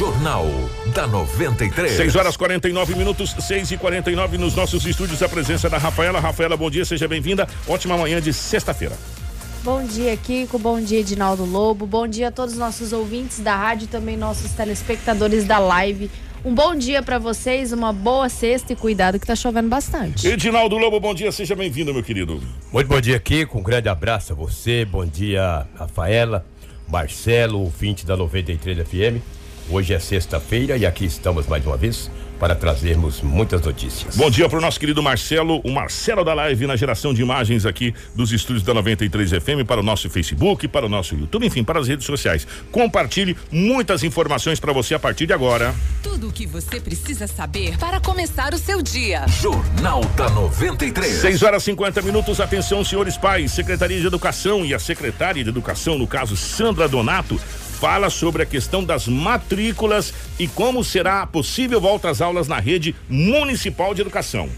Jornal da 93. 6 horas 49 minutos, 6 e 49 nos nossos estúdios. A presença da Rafaela. Rafaela, bom dia, seja bem-vinda. Ótima manhã de sexta-feira. Bom dia, Kiko. Bom dia, Edinaldo Lobo. Bom dia a todos os nossos ouvintes da rádio e também nossos telespectadores da live. Um bom dia para vocês, uma boa sexta e cuidado que tá chovendo bastante. Edinaldo Lobo, bom dia, seja bem-vindo, meu querido. Muito bom dia, Kiko. Um grande abraço a você. Bom dia, Rafaela, Marcelo, ouvinte da 93 FM. Hoje é sexta-feira e aqui estamos mais uma vez para trazermos muitas notícias. Bom dia para o nosso querido Marcelo, o Marcelo da Live na geração de imagens aqui dos estúdios da 93 FM para o nosso Facebook, para o nosso YouTube, enfim, para as redes sociais. Compartilhe muitas informações para você a partir de agora. Tudo o que você precisa saber para começar o seu dia. Jornal da 93. 6 horas 50 minutos. Atenção, senhores pais. Secretaria de Educação e a secretária de Educação, no caso Sandra Donato, fala sobre a questão das matrículas e como será a possível volta às aulas na rede municipal de educação.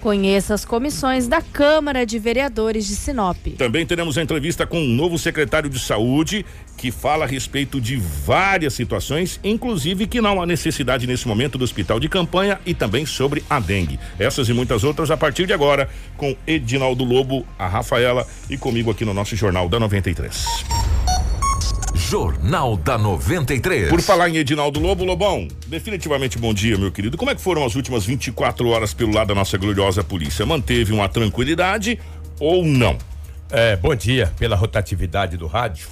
Conheça as comissões da Câmara de Vereadores de Sinop. Também teremos a entrevista com o um novo secretário de Saúde, que fala a respeito de várias situações, inclusive que não há necessidade nesse momento do hospital de campanha e também sobre a dengue. Essas e muitas outras a partir de agora, com Edinaldo Lobo, a Rafaela e comigo aqui no nosso Jornal da 93. Jornal da 93. Por falar em Edinaldo Lobo, Lobão, definitivamente bom dia, meu querido. Como é que foram as últimas 24 horas pelo lado da nossa gloriosa polícia? Manteve uma tranquilidade ou não? É, bom dia pela rotatividade do rádio.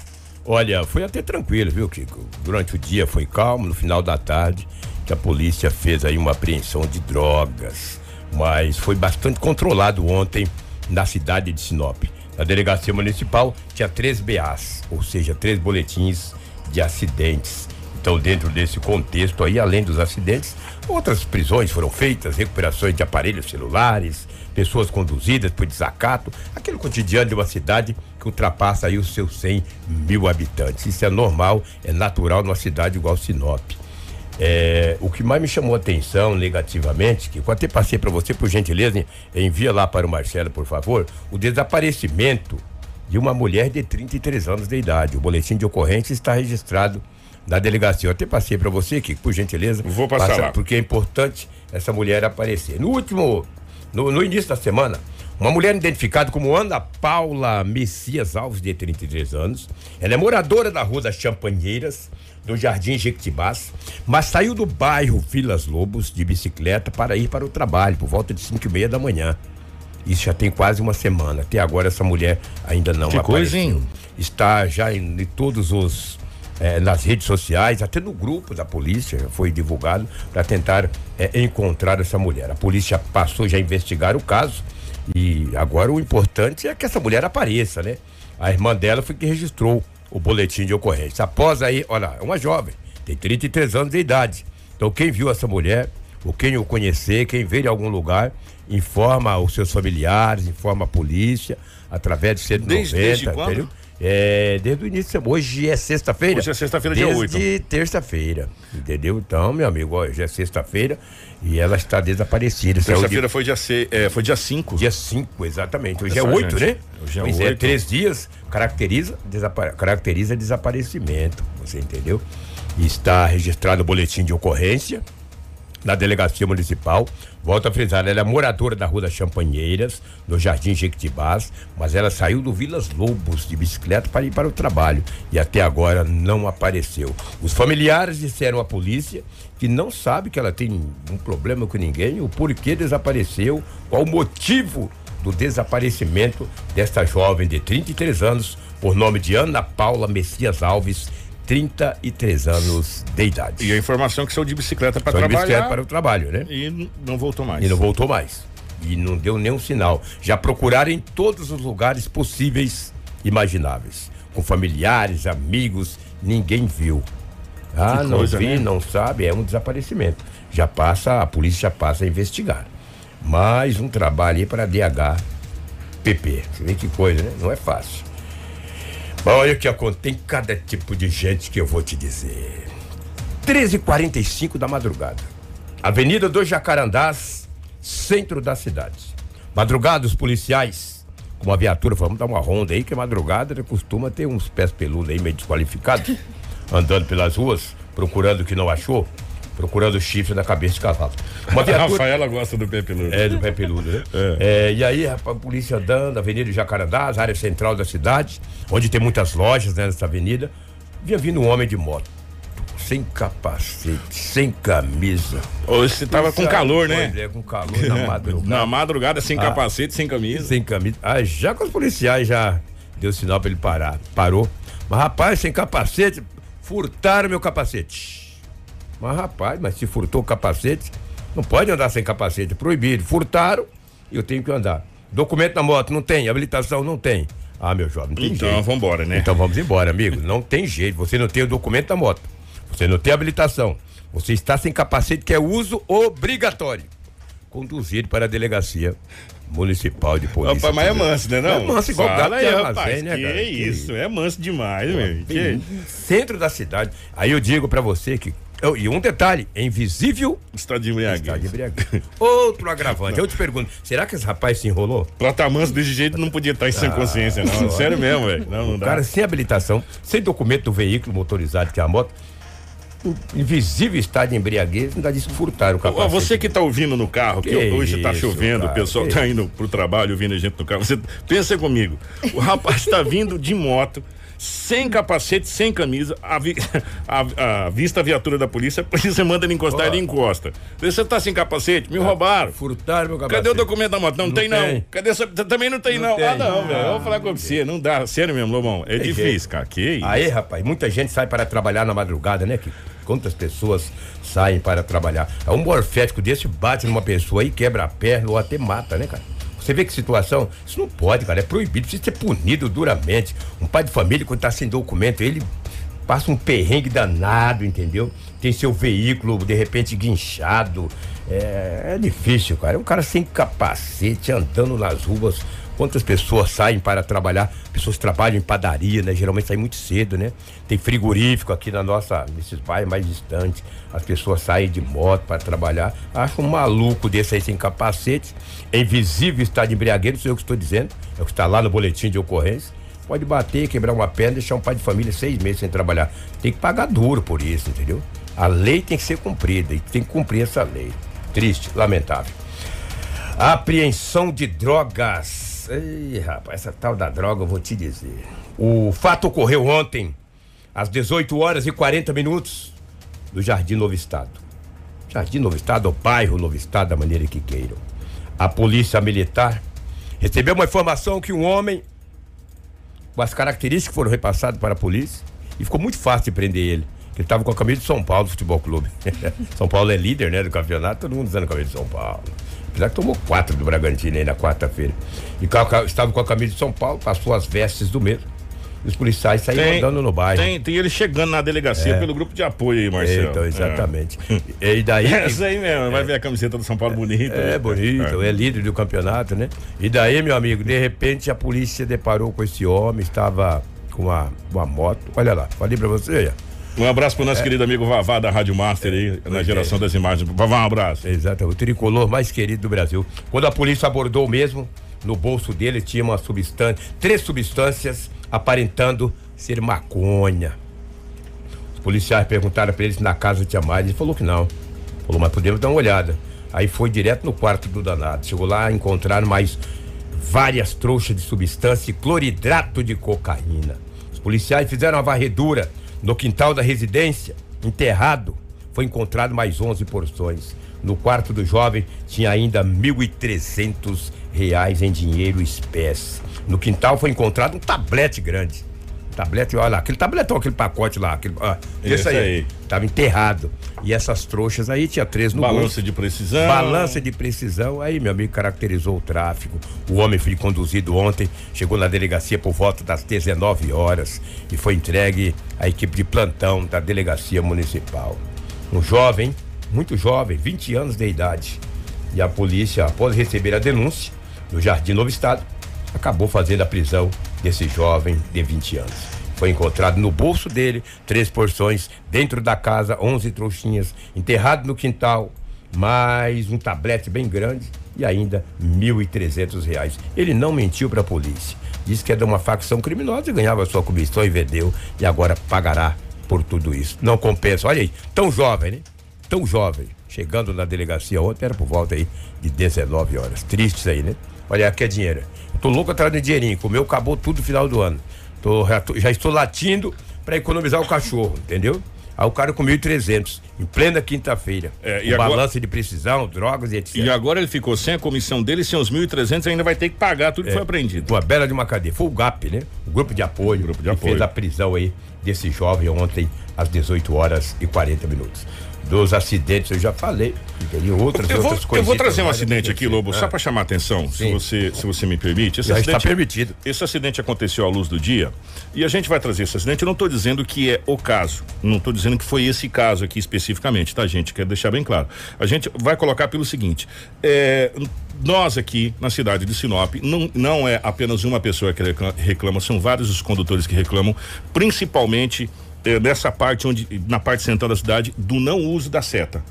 Olha, foi até tranquilo, viu, Kiko? Durante o dia foi calmo, no final da tarde, que a polícia fez aí uma apreensão de drogas. Mas foi bastante controlado ontem na cidade de Sinop. Na delegacia municipal tinha três BAs, ou seja, três boletins de acidentes. Então, dentro desse contexto aí, além dos acidentes, outras prisões foram feitas, recuperações de aparelhos celulares, pessoas conduzidas por desacato, aquele cotidiano de uma cidade que ultrapassa aí os seus 100 mil habitantes. Isso é normal, é natural numa cidade igual Sinop. É, o que mais me chamou a atenção negativamente, que eu até passei para você, por gentileza, envia lá para o Marcelo, por favor, o desaparecimento de uma mulher de 33 anos de idade. O boletim de ocorrência está registrado na delegacia. Eu até passei para você, que por gentileza. Vou passar passa, lá. Porque é importante essa mulher aparecer. No último, no, no início da semana, uma mulher identificada como Ana Paula Messias Alves, de 33 anos. Ela é moradora da Rua das Champanheiras do Jardim Jequitibás, mas saiu do bairro Vilas Lobos de bicicleta para ir para o trabalho por volta de 5 e meia da manhã. Isso já tem quase uma semana. Até agora essa mulher ainda não que apareceu. Coisa, Está já em, em todos os eh, nas redes sociais, até no grupo da polícia foi divulgado para tentar eh, encontrar essa mulher. A polícia passou já a investigar o caso e agora o importante é que essa mulher apareça, né? A irmã dela foi que registrou o boletim de ocorrência. Após aí, olha, é uma jovem, tem 33 anos de idade. Então, quem viu essa mulher, ou quem o conhecer, quem vê em algum lugar, informa os seus familiares, informa a polícia, através de 190, desde, desde entendeu? É, desde o início, hoje é sexta-feira. Hoje é sexta-feira, dia 8. Desde terça-feira, entendeu? Então, meu amigo, hoje é sexta-feira e ela está desaparecida. Terça-feira foi dia 5. É, foi dia 5. Dia 5, exatamente. Hoje é 8, né? Hoje é pois 8. é, três dias caracteriza, desapa caracteriza desaparecimento, você entendeu? Está registrado o boletim de ocorrência na delegacia municipal. Volto a frisar, ela é moradora da Rua das Champanheiras, no Jardim Jequitibás, mas ela saiu do Vilas Lobos de bicicleta para ir para o trabalho e até agora não apareceu. Os familiares disseram à polícia que não sabe que ela tem um problema com ninguém, o porquê desapareceu, qual o motivo do desaparecimento desta jovem de 33 anos, por nome de Ana Paula Messias Alves, 33 anos de idade. E a informação que saiu de bicicleta para trabalhar. De bicicleta para o trabalho, né? E não voltou mais. E não voltou mais. E não deu nenhum sinal. Já procuraram em todos os lugares possíveis, imagináveis. Com familiares, amigos, ninguém viu. Ah, não vi, né? não sabe, é um desaparecimento. Já passa, a polícia já passa a investigar. Mais um trabalho aí para DH PP. Você vê que coisa, né? Não é fácil. Olha que tem cada tipo de gente que eu vou te dizer. 13h45 da madrugada. Avenida dos Jacarandás, centro da cidade. Madrugada, os policiais, com uma viatura, vamos dar uma ronda aí, que madrugada costuma ter uns pés peludos aí meio desqualificados, andando pelas ruas procurando o que não achou, procurando o chifre na cabeça de cavalo. Uma A viatura, Rafaela gosta do pé peludo. é, do pé peludo, né? É, e aí, rapaz, a polícia andando, Avenida Jacarandás, área central da cidade, onde tem muitas lojas né, nessa avenida, vinha vindo um homem de moto. Sem capacete, sem camisa. Hoje você tava com calor, né? É, com calor na madrugada. Na madrugada, sem Ah. capacete, sem camisa. Sem camisa. Ah, já com os policiais já deu sinal pra ele parar. Parou. Mas rapaz, sem capacete, furtaram meu capacete. Mas rapaz, mas se furtou o capacete, não pode andar sem capacete, é proibido. Furtaram eu tenho que andar. Documento na moto, não tem. Habilitação, não tem. Ah, meu jovem, não tem Então, jeito. vambora, né? Então vamos embora, amigo. Não tem jeito. Você não tem o documento da moto. Você não tem habilitação. Você está sem capacete, que é uso obrigatório. Conduzido para a delegacia municipal de polícia. Rapaz, mas é manso, né? Não? É manso, igual Fala aí, rapaz. armazém, né, que cara? Que isso, é manso demais, meu. Que... Centro da cidade. Aí eu digo pra você que. Eu- e um detalhe: é invisível Está de está de embriaguez. embriaguez. Outro agravante. Eu te pergunto: será que esse rapaz se enrolou? Pra estar manso desse jeito não podia estar em sem consciência, não. Sério mesmo, velho. Não, não O dá. cara sem habilitação, sem documento do veículo motorizado, que é a moto, invisível estado de embriaguez, ainda disse que furtaram o capacete. Você que tá ouvindo no carro, que, Que hoje tá isso, chovendo, o cara, pessoal que tá indo pro trabalho ouvindo a gente no carro. Você pensa comigo. O rapaz tá vindo de moto, sem capacete, sem camisa, a, a- viatura da polícia, a polícia manda ele encostar, Ó. ele encosta. Você tá sem capacete? Me roubaram. Furtaram meu capacete. Cadê o documento da moto? Não, Não tem, não. tem. Cadê essa... Também não tem, Não não. tem. Ah, não, velho. Eu Ah, vou falar com você. Não dá. Sério mesmo, Lobão. É Tem difícil, jeito. cara. Que isso. Aí, rapaz, muita gente sai para trabalhar na madrugada, né? Que quantas pessoas saem para trabalhar? É um morfético desse bate numa pessoa aí, quebra a perna ou até mata, né, cara? Você vê que situação? Isso não pode, cara. É proibido, precisa ser punido duramente. Um pai de família, quando tá sem documento, ele passa um perrengue danado, entendeu? Tem seu veículo, de repente, guinchado. É, é difícil, cara. É um cara sem capacete, andando nas ruas. Quantas pessoas saem para trabalhar? Pessoas trabalham em padaria, né? Geralmente saem muito cedo, né? Tem frigorífico aqui na nossa, nesses bairros mais distantes. As pessoas saem de moto para trabalhar. Acho um maluco desse aí sem capacete, em visível estado de embriaguez, não sei eu que estou dizendo, é o que está lá no boletim de ocorrência. Pode bater, quebrar uma perna, deixar um pai de família seis meses sem trabalhar. Tem que pagar duro por isso, entendeu? A lei tem que ser cumprida e tem que cumprir essa lei. Triste, lamentável. Apreensão de drogas. Ei, rapaz, essa tal da droga eu vou te dizer. O fato ocorreu ontem, às 18 horas e 40 minutos, no Jardim Novo Estado. Jardim Novo Estado, ou bairro Novo Estado, da maneira que queiram. A polícia militar recebeu uma informação que um homem, com as características que foram repassadas para a polícia, e ficou muito fácil de prender ele. Ele estava com a camisa de São Paulo Futebol Clube. São Paulo é líder, né, do campeonato, todo mundo usando a camisa de São Paulo. Apesar que tomou quatro do Bragantino aí na quarta-feira. E estava com a camisa de São Paulo, passou as vestes do mesmo. E os policiais saíram andando no bairro. Tem, tem ele chegando na delegacia É. pelo grupo de apoio aí, Marcelo. Então, exatamente. E daí. É. Essa aí mesmo, vai ver a camiseta do São Paulo bonita. É né? bonito, é. líder do campeonato, né? E daí, meu amigo, de repente a polícia deparou com esse homem, estava com uma, uma moto. Olha lá, falei pra você, ó. Um abraço pro nosso querido amigo Vavá da Rádio Master aí, na Pois geração é. das imagens. Vavá, um abraço. Exato, o tricolor mais querido do Brasil. Quando a polícia abordou mesmo, no bolso dele tinha uma substância, três substâncias aparentando ser maconha. Os policiais perguntaram pra ele se na casa tinha mais, ele falou que não. Falou, mas podemos dar uma olhada. Aí foi direto no quarto do danado. Chegou lá, encontraram mais várias trouxas de substância e cloridrato de cocaína. Os policiais fizeram uma varredura no quintal da residência, enterrado. Foi encontrado mais 11 porções. No quarto do jovem tinha ainda 1.300 reais em dinheiro espécie. No quintal foi encontrado um tablete grande. Tablete, olha lá, aquele tabletão, aquele pacote lá, aquele, ó, esse aí. aí. Tava enterrado. E essas trouxas aí tinha três no bolso. Balança de precisão. Balança de precisão, aí meu amigo caracterizou o tráfico. O homem foi conduzido ontem, chegou na delegacia por volta das 19 horas e foi entregue à equipe de plantão da delegacia municipal. Um jovem, muito jovem, 20 anos de idade. E a polícia, após receber a denúncia no Jardim Novo Estado, acabou fazendo a prisão desse jovem de 20 anos. Foi encontrado no bolso dele três porções, dentro da casa 11 trouxinhas, enterrado no quintal, mais um tablete bem grande e ainda 1.300 reais. Ele não mentiu para a polícia. Disse que é de uma facção criminosa e ganhava sua comissão e vendeu e agora pagará por tudo isso. Não compensa. Olha aí, tão jovem, né? Tão jovem. Chegando na delegacia ontem era por volta aí de 19 horas. Tristes aí, né? Olha, aqui é dinheiro. Tô louco atrás de dinheirinho. Comeu, acabou tudo no final do ano. Tô, já, tô- já estou latindo para economizar o cachorro, entendeu? Aí o cara com 1.300, em plena quinta-feira. É, e agora- balança de precisão, drogas e etc. E agora ele ficou sem a comissão dele, sem os 1.300, ainda vai ter que pagar tudo que foi apreendido. Uma bela de uma cadeia. Foi o GAP, né? O grupo de apoio. Grupo de que apoio. fez a prisão aí desse jovem ontem às 18 horas e 40 minutos. Dos acidentes eu já falei. Teria outras, Eu vou, outras eu coisas. vou trazer um acidente aqui, Lobo, só para chamar a atenção, se você, se você me permite. Esse Já está acidente, permitido. esse acidente aconteceu à luz do dia e a gente vai trazer esse acidente. Eu não estou dizendo que é o caso, não estou dizendo que foi esse caso aqui especificamente, tá, gente? Quero deixar bem claro. A gente vai colocar pelo seguinte: é, nós aqui na cidade de Sinop, não, não é apenas uma pessoa que recla- reclama, são vários os condutores que reclamam, principalmente é, nessa parte onde, na parte central da cidade, do não uso da seta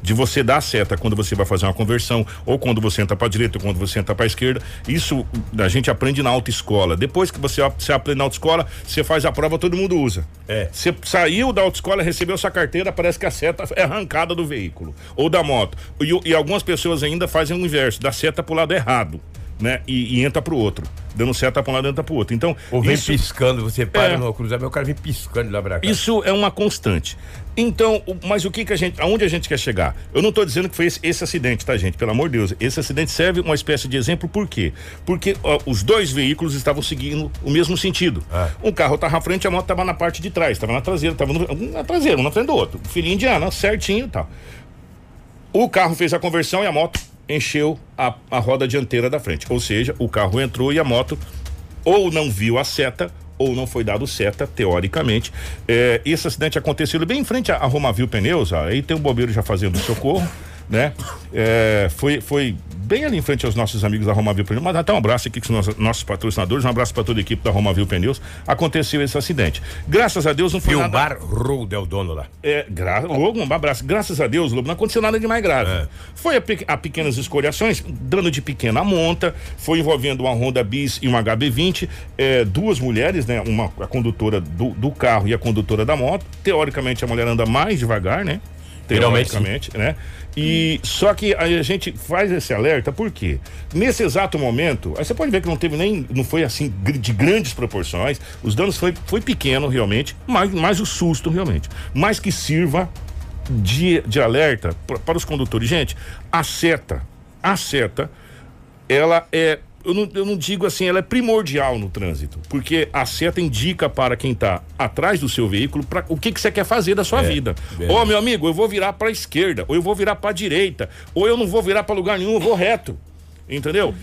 de você dar a seta quando você vai fazer uma conversão, ou quando você entra para direita, ou quando você entra para esquerda. Isso a gente aprende na autoescola. Depois que você, você aprende na autoescola, você faz a prova, todo mundo usa. É. Você saiu da autoescola, recebeu sua carteira, parece que a seta é arrancada do veículo ou da moto. E, o- e algumas pessoas ainda fazem o inverso, dá seta pro lado errado, né? E, e entra pro outro. Dando seta para um lado, entra pro outro. Então, Ou vem isso, piscando, você para É. no cruzamento, o cara vem piscando lá pra cá. isso é uma constante. Então, mas o que que a gente, aonde a gente quer chegar? Eu não estou dizendo que foi esse, esse acidente, tá, gente? Pelo amor de Deus. Esse acidente serve uma espécie de exemplo, por quê? Porque ó, os dois veículos estavam seguindo o mesmo sentido. Ah. Um carro estava à frente, a moto estava na parte de trás, estava na traseira, estava na traseira, um na frente do outro. Filhinho indiano, certinho e tal. O carro fez a conversão e a moto encheu a, a roda dianteira da frente. Ou seja, o carro entrou e a moto ou não viu a seta ou não foi dado seta, teoricamente. É, esse acidente aconteceu bem em frente a Romavil Pneus, aí tem o bombeiro já fazendo socorro, né? É, foi, foi bem ali em frente aos nossos amigos da Romavil Pneus, mas até um abraço aqui com os nossos, patrocinadores, um abraço para toda a equipe da Romavil Pneus. Aconteceu esse acidente. Graças a Deus não foi nada... Filmar Road é o dono lá. É, gra... Lobo, um abraço. Graças a Deus, Lobo, não aconteceu nada de mais grave. É. Foi a, pe- a pequenas escoriações, dano de pequena monta, foi envolvendo uma Honda Bis e um HB20, é, duas mulheres, né? Uma, a condutora do, do carro e a condutora da moto. Teoricamente, a mulher anda mais devagar, né? Teoricamente, né? E só que aí a gente faz esse alerta, por quê? Nesse exato momento, aí você pode ver que não teve nem, não foi assim de grandes proporções, os danos foi, foi pequeno realmente, mas, mas o susto realmente. Mas que sirva de, de alerta pra- para os condutores. Gente, a seta, a seta, ela é. Eu não, eu não digo assim, ela é primordial no trânsito, porque a seta indica para quem está atrás do seu veículo pra, o que, que você quer fazer da sua É, vida. é. Ô, meu amigo, eu vou virar para a esquerda, ou eu vou virar para a direita, ou eu não vou virar para lugar nenhum, eu vou reto. Entendeu?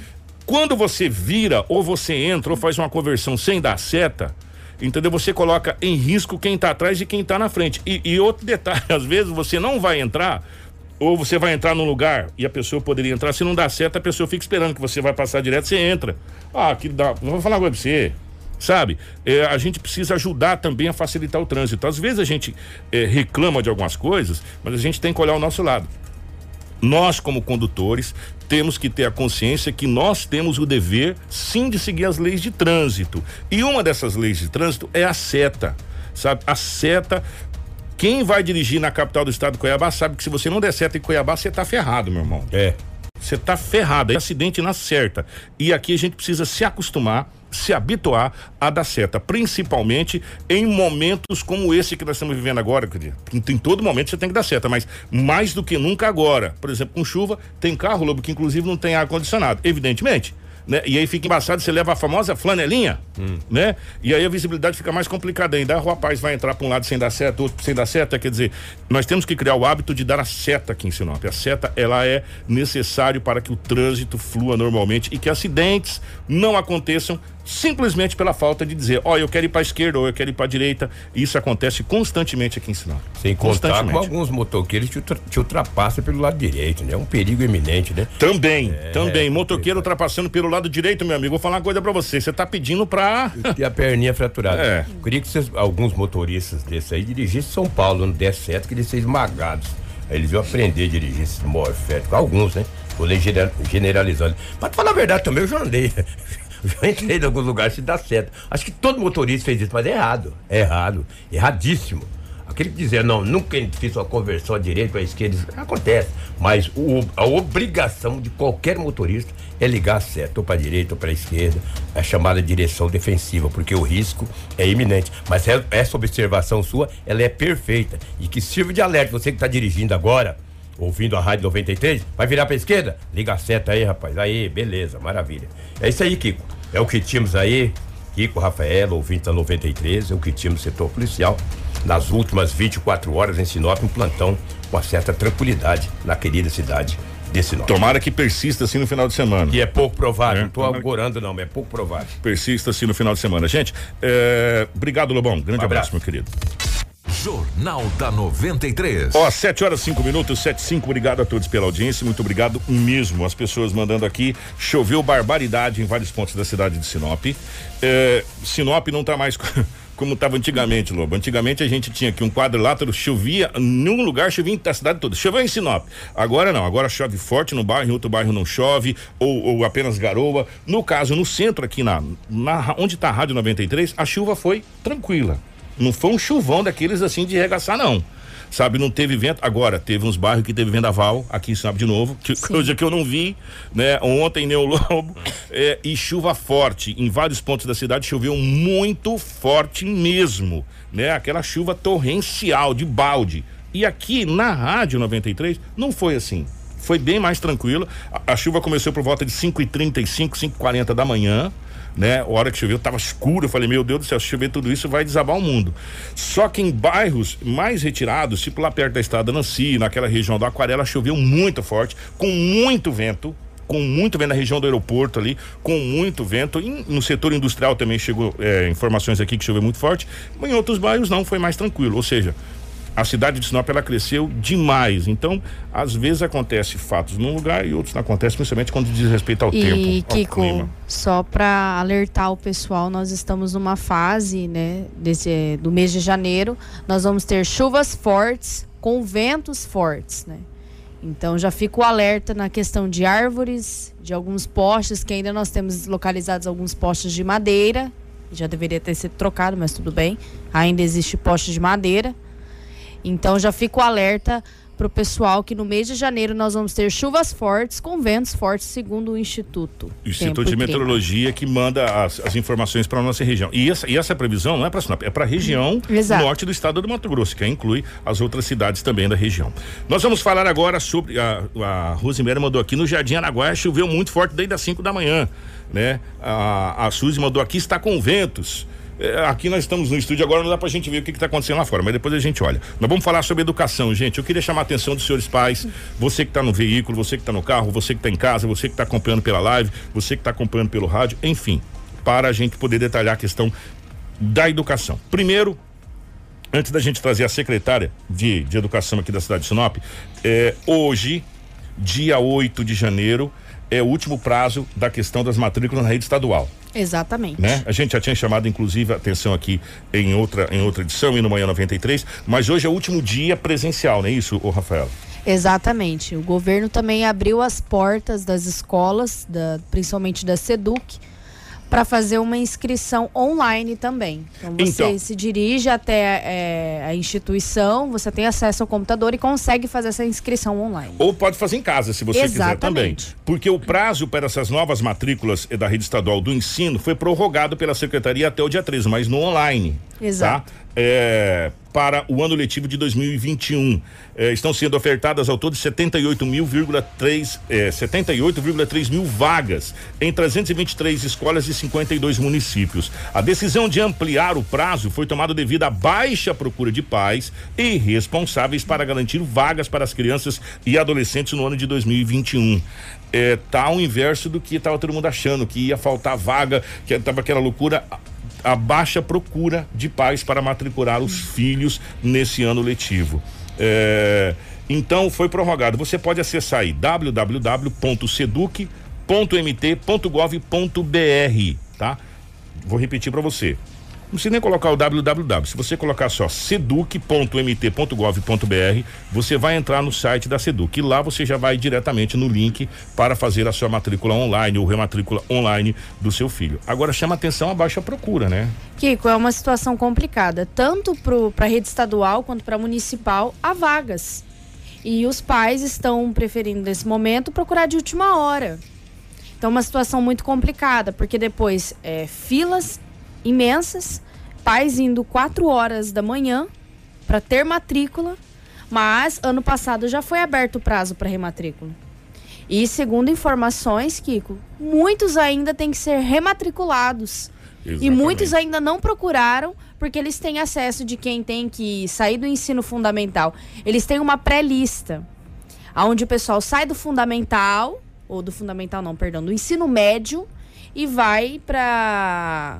Quando você vira, ou você entra, ou faz uma conversão sem dar seta, entendeu? Você coloca em risco quem está atrás e quem está na frente. E, e outro detalhe, às vezes você não vai entrar, ou você vai entrar num lugar e a pessoa poderia entrar, se não dá certo, a pessoa fica esperando que você vai passar direto, você entra. Ah, que dá. Vou falar coisa pra você. Sabe? É, a gente precisa ajudar também a facilitar o trânsito. Às vezes a gente é, reclama de algumas coisas, mas a gente tem que olhar o nosso lado. Nós, como condutores, temos que ter a consciência que nós temos o dever, sim, de seguir as leis de trânsito. E uma dessas leis de trânsito é a seta. Sabe? A seta. Quem vai dirigir na capital do estado de Cuiabá sabe que se você não der seta em Cuiabá, você tá ferrado, meu irmão. É. Você tá ferrado, é acidente na certa. E aqui a gente precisa se acostumar, se habituar a dar seta, principalmente em momentos como esse que nós estamos vivendo agora, dizer, em, em todo momento você tem que dar seta, mas mais do que nunca agora. Por exemplo, com chuva, tem carro, Lobo, que inclusive não tem ar-condicionado, evidentemente. Né? E aí fica embaçado, você leva a famosa flanelinha, né? E aí a visibilidade fica mais complicada ainda. O rapaz vai entrar para um lado sem dar seta, outro sem dar seta, quer dizer, nós temos que criar o hábito de dar a seta aqui em Sinop. A seta, ela é necessário para que o trânsito flua normalmente e que acidentes não aconteçam simplesmente pela falta de dizer, ó, eu quero ir para esquerda ou eu quero ir para direita. Isso acontece constantemente aqui em Sinop. Sem contar com alguns motoqueiros te, ultra- te ultrapassam pelo lado direito, né? É um perigo eminente, né? Também, É, também. Motoqueiro ultrapassando pelo lado direito, meu amigo. Vou falar uma coisa para você. Você tá pedindo pra. E a perninha fraturada. É. Queria que vocês, alguns motoristas desses aí dirigissem São Paulo no 10 certo, que eles sejam esmagados. Aí eles iam aprender a dirigir esses morféticos. Alguns, né? Vou generalizando. Pra te falar a verdade também, eu já andei. Já entrei em algum lugar se dá certo. Acho que todo motorista fez isso, mas é errado. É errado. Erradíssimo. Aquele que dizer, não, nunca fiz uma conversão à direita ou à esquerda, acontece. Mas o, a obrigação de qualquer motorista é ligar certo, ou para a direita ou para a esquerda, é chamada direção defensiva, porque o risco é iminente. Mas é- essa observação sua, ela é perfeita. E que sirva de alerta. Você que está dirigindo agora, ouvindo a Rádio 93, vai virar para a esquerda? Liga a seta aí, rapaz. Aí, beleza, maravilha. É isso aí, Kiko. É o que tínhamos aí. Kiko, Rafael, ouvinte da 93, é o que tínhamos no setor policial. Nas últimas 24 horas em Sinop, um plantão com uma certa tranquilidade na querida cidade de Sinop. Tomara que persista assim no final de semana. Que é pouco provável, É, não tomara- agorando não, mas é pouco provável. Persista assim no final de semana. Gente, é, obrigado, Lobão. Grande Um abraço, abraço. meu querido. Jornal da 93. Ó, 7 horas 5 minutos, 7 e 5. Obrigado a todos pela audiência. Muito obrigado mesmo. As pessoas mandando aqui. Choveu barbaridade em vários pontos da cidade de Sinop. É, Sinop não tá mais. Como estava antigamente, Lobo. Antigamente a gente tinha aqui um quadrilátero, chovia num lugar, chovia na cidade toda. Choveu em Sinop. Agora não, agora chove forte no bairro, em outro bairro não chove, ou, ou apenas garoa. No caso, no centro aqui, na, na onde está a Rádio 93, a chuva foi tranquila. Não foi um chuvão daqueles assim de regaçar, não. Sabe, não teve vento. Agora, teve uns bairros que teve vendaval, aqui em Sinop de novo, que, coisa que eu não vi, né? Ontem, Neo Lobo, é, e chuva forte. Em vários pontos da cidade choveu muito forte mesmo, né? Aquela chuva torrencial, de balde. E aqui na Rádio 93, não foi assim. Foi bem mais tranquilo. A, a chuva começou por volta de 5h35, 5h40 da manhã né? A hora que choveu tava escuro, eu falei, meu Deus do céu, se chover tudo isso vai desabar o mundo. Só que em bairros mais retirados, tipo lá perto da estrada Nancy, naquela região do Aquarela, choveu muito forte, com muito vento, com muito vento na região do aeroporto ali, com muito vento. Em- no setor industrial também chegou é, informações aqui que choveu muito forte, mas em outros bairros não, foi mais tranquilo. Ou seja, a cidade de Sinop ela cresceu demais. Então, às vezes acontece fatos num lugar e outros não acontecem, principalmente quando diz respeito ao E tempo, ao Kiko, clima. só para alertar o pessoal, nós estamos numa fase, né, desse do mês de janeiro, nós vamos ter chuvas fortes com ventos fortes, né? Então já fica o alerta na questão de árvores, de alguns postes que ainda nós temos localizados alguns postes de madeira, já deveria ter sido trocado, mas tudo bem. Ainda existe poste de madeira. Então já fica o alerta para o pessoal que no mês de janeiro nós vamos ter chuvas fortes com ventos fortes, segundo o Instituto. Instituto de. Meteorologia que manda as, as informações para nossa região. E essa, e essa previsão não é para Sinop, é para a região Exato. norte do estado do Mato Grosso, que inclui as outras cidades também da região. Nós vamos falar agora sobre a, a Rosemary mandou aqui no Jardim Araguaia choveu muito forte desde as 5 da manhã, né? A, a Suzy mandou aqui está com ventos. É, aqui nós estamos no estúdio agora, não dá pra gente ver o que está acontecendo lá fora, mas depois a gente olha. Nós vamos falar sobre educação, gente. Eu queria chamar a atenção dos senhores pais, você que está no veículo, você que está no carro, você que está em casa, você que está acompanhando pela live, você que está acompanhando pelo rádio, enfim, para a gente poder detalhar a questão da educação. Primeiro, antes da gente trazer a secretária de, de educação aqui da cidade de Sinop, é, hoje, dia 8 de janeiro, é o último prazo da questão das matrículas na rede estadual Exatamente. né? A gente já tinha chamado inclusive a atenção aqui em outra em outra edição e no manhã 93, mas hoje é o último dia presencial, não é isso, Rafael? Exatamente. O governo também abriu as portas das escolas, da- principalmente da SEDUC, para fazer uma inscrição online também. Então você Então. se dirige até é, a instituição, você tem acesso ao computador e consegue fazer essa inscrição online. Ou pode fazer em casa, se você quiser também. Exatamente. Porque o prazo para essas novas matrículas da rede estadual do ensino foi prorrogado pela secretaria até o dia 13, mas no online. Exato. Tá? É, para o ano letivo de 2021. É, estão sendo ofertadas ao todo 78.3 é, 78,3 mil vagas em 323 escolas e 52 municípios. A decisão de ampliar o prazo foi tomada devido à baixa procura de pais e responsáveis para garantir vagas para as crianças e adolescentes no ano de 2021. É, tá ao inverso do que estava todo mundo achando, que ia faltar vaga, que estava aquela loucura a baixa procura de pais para matricular os filhos nesse ano letivo. É, então foi prorrogado. Você pode acessar aí www.seduc.mt.gov.br, tá? Vou repetir para você. Não precisa nem colocar o www. Se você colocar só seduc.mt.gov.br, você vai entrar no site da Seduc. E lá você já vai diretamente no link para fazer a sua matrícula online ou rematrícula online do seu filho. Agora chama atenção a baixa procura, né? Kiko, é uma situação complicada, tanto para a rede estadual quanto para municipal, há vagas. E os pais estão preferindo, nesse momento, procurar de última hora. Então, uma situação muito complicada, porque depois é, filas imensas, pais indo 4 horas da manhã para ter matrícula, mas ano passado já foi aberto o prazo para rematrícula. E segundo informações, Kiko, muitos ainda têm que ser rematriculados. Exatamente. E muitos ainda não procuraram porque eles têm acesso de quem tem que sair do ensino fundamental. Eles têm uma pré-lista, onde o pessoal sai do fundamental, ou do fundamental não, perdão, do ensino médio e vai para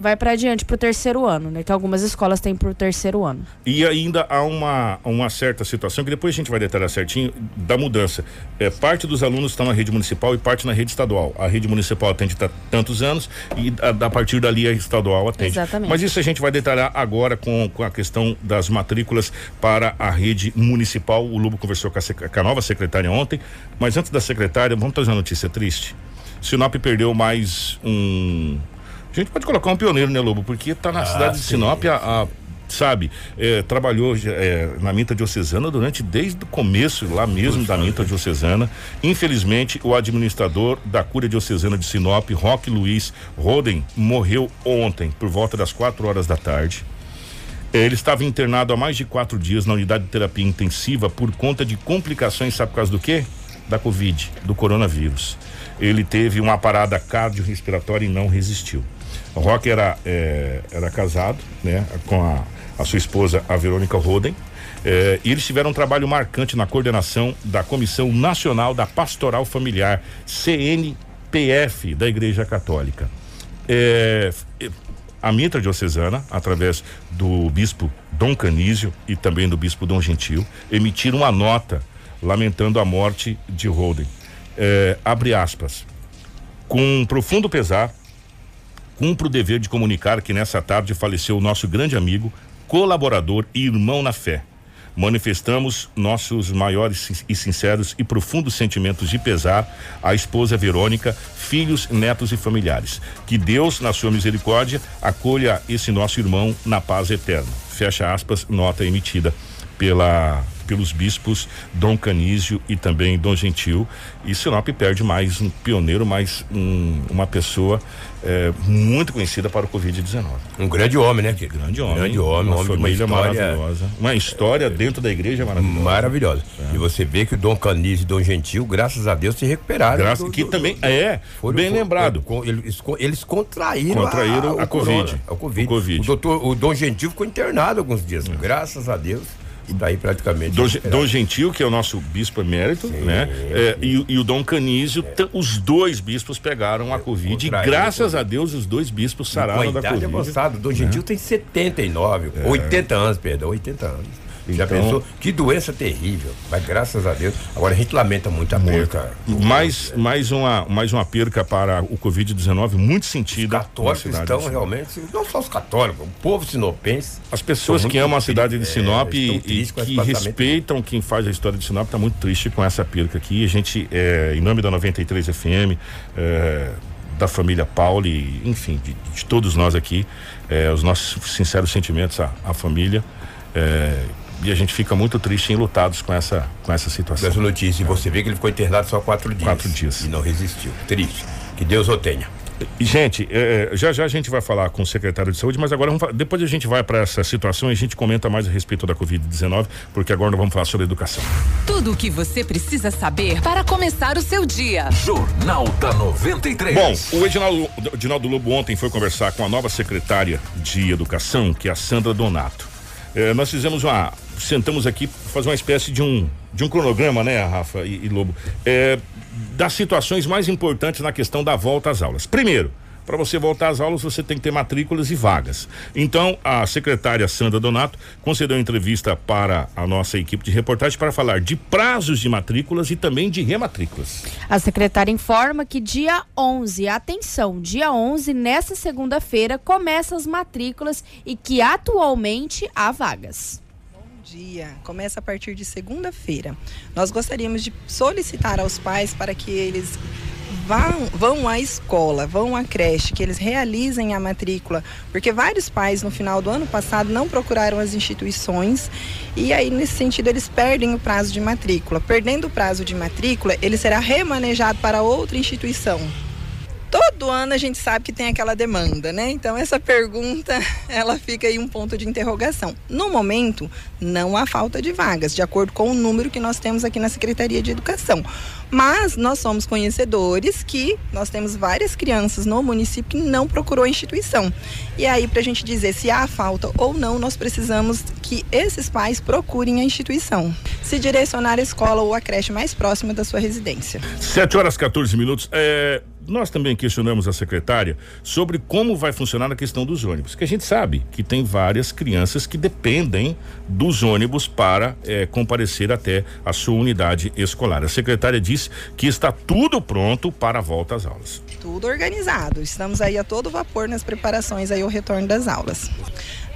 vai para adiante para o terceiro ano, né? Que algumas escolas têm para o terceiro ano. E ainda há uma, uma certa situação que depois a gente vai detalhar certinho da mudança. É, parte dos alunos estão na rede municipal e parte na rede estadual. A rede municipal atende tantos anos e a, a partir dali a estadual atende. Exatamente. Mas isso a gente vai detalhar agora com, com a questão das matrículas para a rede municipal. O Lubo conversou com a, com a nova secretária ontem, mas antes da secretária, vamos trazer uma notícia triste. Sinop perdeu mais um a gente pode colocar um pioneiro, né, Lobo? Porque está na ah, cidade sim. de Sinop a, a sabe, é, trabalhou é, na Minta Diocesana durante desde o começo lá mesmo da Minta Diocesana. Infelizmente, o administrador da Cúria Diocesana de Sinop, Roque Luiz Roden, morreu ontem, por volta das quatro horas da tarde. É, ele estava internado há mais de quatro dias na unidade de terapia intensiva por conta de complicações, sabe por causa do quê? Da Covid, do coronavírus. Ele teve uma parada cardiorrespiratória e não resistiu. O Rock era, é, era casado, né, com a, a sua esposa, a Verônica Roden. É, e eles tiveram um trabalho marcante na coordenação da Comissão Nacional da Pastoral Familiar, CNPF, da Igreja Católica. É, a Mitra Diocesana, através do bispo Dom Canísio e também do bispo Dom Gentil, emitiram uma nota lamentando a morte de Roden. É, abre aspas. Com profundo pesar, cumpro o dever de comunicar que nessa tarde faleceu o nosso grande amigo, colaborador e irmão na fé. Manifestamos nossos maiores e sinceros e profundos sentimentos de pesar à esposa Verônica, filhos, netos e familiares. Que Deus, na sua misericórdia, acolha esse nosso irmão na paz eterna. Fecha aspas, nota emitida pela pelos bispos Dom Canísio e também Dom Gentil. E Sinop perde mais um pioneiro, mais um, uma pessoa é, muito conhecida para o Covid-19. Um grande homem, né? Grande homem. Grande homem, uma, homem família uma história, maravilhosa. Uma história é, dentro da igreja maravilhosa. Maravilhosa. É. E você vê que o Dom Canísio e Dom Gentil, graças a Deus, se recuperaram. Graças, do, que do, também é, foram, bem foram, lembrado. eles, eles contraíram, contraíram a, a, a, COVID. a COVID. O, COVID. O, doutor, o Dom Gentil ficou internado alguns dias. É. Graças a Deus daí praticamente. Dom, Dom, Gentil, que é o nosso bispo emérito, sim, né? É, e, e, o Dom Canísio, é. os dois bispos pegaram a Covid. E graças a Deus, os dois bispos sararam da Covid. Avançado. Dom Gentil é. tem 79, é. 80 anos, perdão, 80 anos. Já então, pensou? Que doença terrível. Mas graças a Deus. Agora a gente lamenta muito a perca. Mais, mais, uma, mais uma perca para o Covid-19 muito sentida. Os católicos estão realmente, não só os católicos, o povo sinopense. As pessoas que amam a cidade de Sinop é, e, e que respeitam quem faz a história de Sinop está muito triste com essa perca aqui. A gente, é, em nome da 93 FM, é, da família Pauli, enfim, de, de, todos nós aqui, é, os nossos sinceros sentimentos à, à família. É, e a gente fica muito triste e lutados com essa, com essa situação. Essa notícia, e você vê que ele ficou internado só quatro dias. Quatro dias. E não resistiu. Triste. Que Deus o tenha. Gente, é, já já a gente vai falar com o secretário de saúde, mas agora vamos, depois a gente vai para essa situação e a gente comenta mais a respeito da Covid-19, porque agora nós vamos falar sobre educação. Tudo o que você precisa saber para começar o seu dia. Jornal da 93. Bom, o Edinaldo, Edinaldo Lobo ontem foi conversar com a nova secretária de Educação, que é a Sandra Donato. É, nós fizemos uma. Sentamos aqui para fazer uma espécie de um, de um cronograma, né, Rafa e, e Lobo? É, das situações mais importantes na questão da volta às aulas. Primeiro, para você voltar às aulas você tem que ter matrículas e vagas. Então, a secretária Sandra Donato concedeu entrevista para a nossa equipe de reportagem para falar de prazos de matrículas e também de rematrículas. A secretária informa que dia 11, atenção, dia 11, nessa segunda-feira, começam as matrículas e que atualmente há vagas dia começa a partir de segunda-feira. Nós gostaríamos de solicitar aos pais para que eles vão, vão à escola, vão à creche, que eles realizem a matrícula, porque vários pais no final do ano passado não procuraram as instituições e aí nesse sentido eles perdem o prazo de matrícula. Perdendo o prazo de matrícula, ele será remanejado para outra instituição todo ano a gente sabe que tem aquela demanda, né? Então essa pergunta, ela fica aí um ponto de interrogação. No momento, não há falta de vagas, de acordo com o número que nós temos aqui na Secretaria de Educação. Mas nós somos conhecedores que nós temos várias crianças no município que não procurou a instituição. E aí, para a gente dizer se há falta ou não, nós precisamos que esses pais procurem a instituição. Se direcionar à escola ou à creche mais próxima da sua residência. 7 horas 14 minutos. É, nós também questionamos a secretária sobre como vai funcionar a questão dos ônibus, que a gente sabe que tem várias crianças que dependem dos ônibus para é, comparecer até a sua unidade escolar. A secretária disse que está tudo pronto para a volta às aulas. Tudo organizado. Estamos aí a todo vapor nas preparações aí ao retorno das aulas.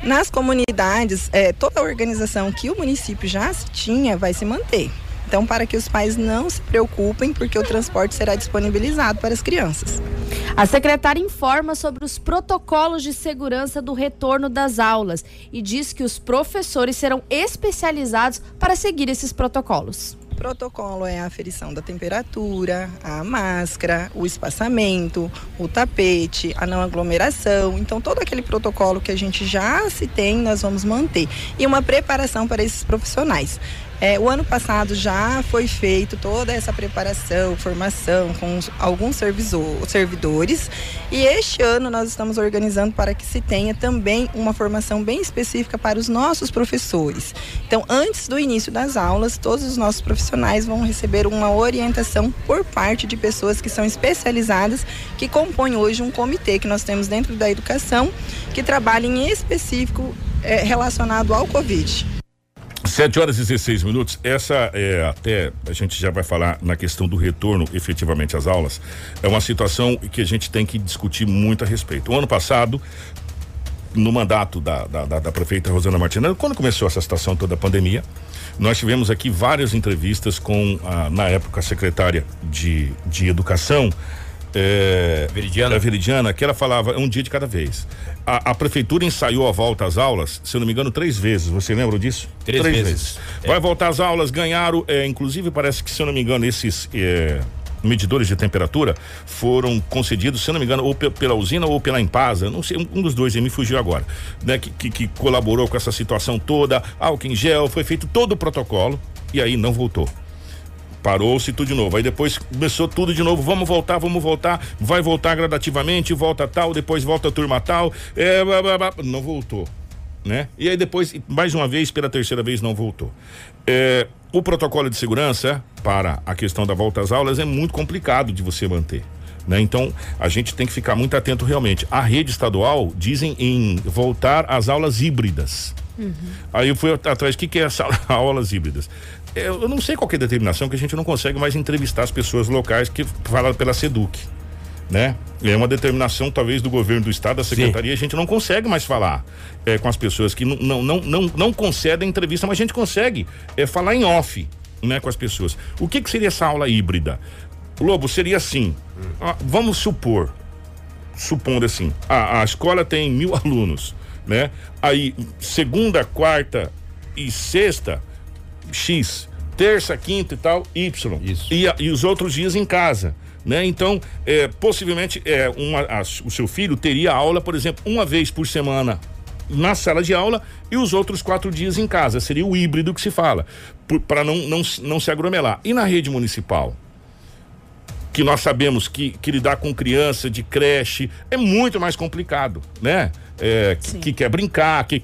Nas comunidades, é, toda a organização que o município já tinha vai se manter. Então, para que os pais não se preocupem, porque o transporte será disponibilizado para as crianças. A secretária informa sobre os protocolos de segurança do retorno das aulas e diz que os professores serão especializados para seguir esses protocolos. O protocolo é a aferição da temperatura, a máscara, o espaçamento, o tapete, a não aglomeração. Então, todo aquele protocolo que a gente já se tem, nós vamos manter. E uma preparação para esses profissionais. É, o ano passado já foi feito toda essa preparação, formação com alguns servidores e este ano nós estamos organizando para que se tenha também uma formação bem específica para os nossos professores. Então, antes do início das aulas, todos os nossos profissionais vão receber uma orientação por parte de pessoas que são especializadas, que compõem hoje um comitê que nós temos dentro da educação, que trabalha em específico é, relacionado ao Covid. 7 horas e 16 minutos. Essa é até a gente já vai falar na questão do retorno efetivamente às aulas. É uma situação que a gente tem que discutir muito a respeito. O ano passado, no mandato da, da, da, da prefeita Rosana Martinelli, quando começou essa situação toda a pandemia, nós tivemos aqui várias entrevistas com, a, na época, a secretária de, de Educação, é, Veridiana. Veridiana, que ela falava um dia de cada vez. A, a, prefeitura ensaiou a volta às aulas, se eu não me engano, três vezes. Você lembra disso? Três, três vezes. vezes. É. Vai voltar às aulas, ganharam, é, inclusive parece que, se eu não me engano, esses é, medidores de temperatura foram concedidos, se eu não me engano, ou pela usina ou pela Empasa, não sei, um, dos dois, me fugiu agora, né? Que, que, que colaborou com essa situação toda, álcool em gel, foi feito todo o protocolo e aí não voltou. Parou-se tudo de novo. Aí depois começou tudo de novo. Vamos voltar, vamos voltar. Vai voltar gradativamente, volta tal, depois volta a turma tal. É, blá, blá, blá. Não voltou. Né? E aí depois, mais uma vez, pela terceira vez, não voltou. É, o protocolo de segurança para a questão da volta às aulas é muito complicado de você manter. Né? Então, a gente tem que ficar muito atento realmente. A rede estadual dizem em voltar às aulas híbridas. Uhum. Aí eu fui atrás, o que, que é essa aulas híbridas? Eu não sei qual é a determinação que a gente não consegue mais entrevistar as pessoas locais que falam pela SEDUC, né? É uma determinação talvez do governo do estado, da secretaria, Sim. a gente não consegue mais falar é, com as pessoas que não, não, não, não, não concedem entrevista, mas a gente consegue é, falar em off, né, com as pessoas. O que que seria essa aula híbrida? Lobo, seria assim, ah, vamos supor, supondo assim, a, a escola tem mil alunos, né? Aí, segunda, quarta e sexta, X, terça, quinta e tal, Y. Isso. E, e os outros dias em casa. Né? Então, é, possivelmente, é, uma, a, o seu filho teria aula, por exemplo, uma vez por semana na sala de aula e os outros quatro dias em casa. Seria o híbrido que se fala, para não, não, não se aglomerar. E na rede municipal? Que nós sabemos que, que lidar com criança de creche é muito mais complicado, né? É, que, que, quer brincar, que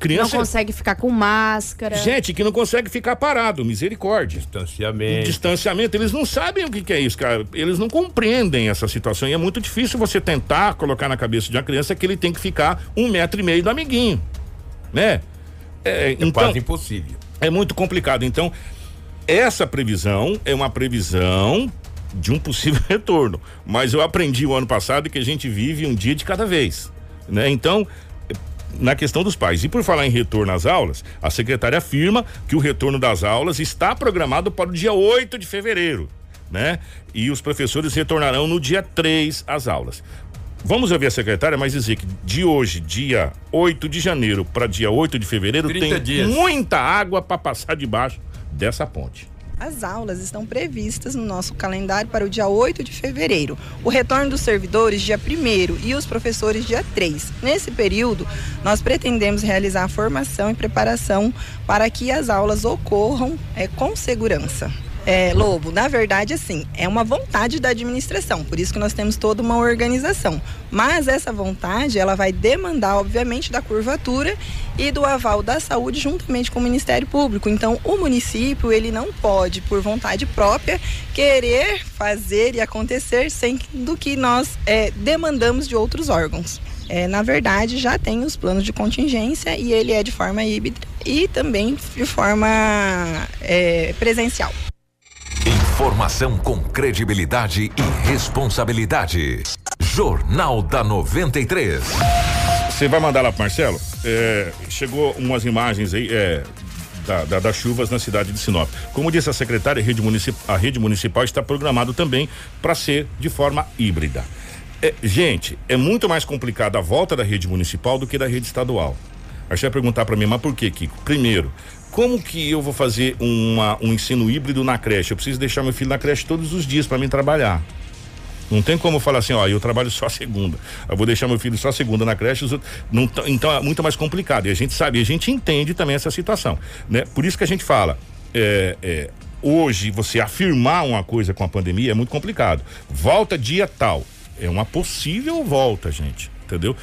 Criança. Não consegue ficar com máscara. Gente que não consegue ficar parado, misericórdia. Distanciamento. Distanciamento, eles não sabem o que, que é isso, cara. Eles não compreendem essa situação. E é muito difícil você tentar colocar na cabeça de uma criança que ele tem que ficar um metro e meio do amiguinho. Né? É, então, quase impossível. É muito complicado. Então, essa previsão é uma previsão de um possível retorno. Mas eu aprendi o ano passado que a gente vive um dia de cada vez. Né? Então, na questão dos pais. E por falar em retorno às aulas, a secretária afirma que o retorno das aulas está programado para o dia 8 de fevereiro, né? E os professores retornarão no dia 3 às aulas. Vamos ouvir a secretária, mas dizer que de hoje, dia 8 de janeiro para dia 8 de fevereiro, tem dias. muita água para passar debaixo dessa ponte. As aulas estão previstas no nosso calendário para o dia 8 de fevereiro. O retorno dos servidores, dia 1 e os professores, dia 3. Nesse período, nós pretendemos realizar a formação e preparação para que as aulas ocorram é, com segurança. É, Lobo, na verdade, assim, é uma vontade da administração, por isso que nós temos toda uma organização. Mas essa vontade, ela vai demandar, obviamente, da curvatura e do aval da saúde juntamente com o Ministério Público. Então, o município, ele não pode, por vontade própria, querer fazer e acontecer sem do que nós é, demandamos de outros órgãos. É, na verdade, já tem os planos de contingência e ele é de forma híbrida e também de forma é, presencial. Informação com credibilidade e responsabilidade. Jornal da 93. Você vai mandar lá pro Marcelo? É, chegou umas imagens aí é, da, da, das chuvas na cidade de Sinop. Como disse a secretária, a rede, municipal, a rede municipal está programado também para ser de forma híbrida. É, gente, é muito mais complicado a volta da rede municipal do que da rede estadual. Aí você vai perguntar para mim, mas por que, Kiko? Primeiro, como que eu vou fazer uma, um ensino híbrido na creche? Eu preciso deixar meu filho na creche todos os dias para mim trabalhar. Não tem como falar assim, ó, eu trabalho só segunda. Eu vou deixar meu filho só segunda na creche, outros, não, então é muito mais complicado. E a gente sabe, a gente entende também essa situação, né? Por isso que a gente fala, é, é, hoje você afirmar uma coisa com a pandemia é muito complicado. Volta dia tal, é uma possível volta, gente entendeu?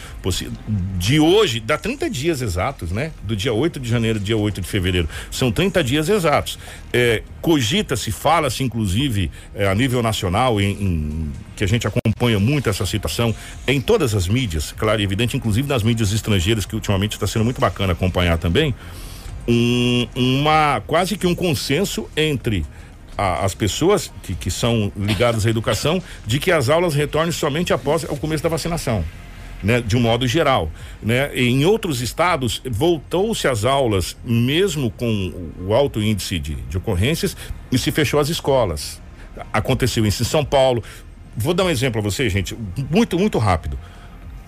De hoje, dá 30 dias exatos, né? Do dia 8 de janeiro, dia 8 de fevereiro. São 30 dias exatos. É, Cogita-se, fala-se, inclusive, é, a nível nacional, em, em, que a gente acompanha muito essa situação em todas as mídias, claro e evidente, inclusive nas mídias estrangeiras, que ultimamente está sendo muito bacana acompanhar também. Um, uma quase que um consenso entre as pessoas que, que são ligadas à educação de que as aulas retornem somente após o começo da vacinação né, de um modo geral. Né? Em outros estados, voltou-se às aulas, mesmo com o alto índice de, de ocorrências, e se fechou as escolas. Aconteceu isso em São Paulo. Vou dar um exemplo a você, gente, muito, muito rápido.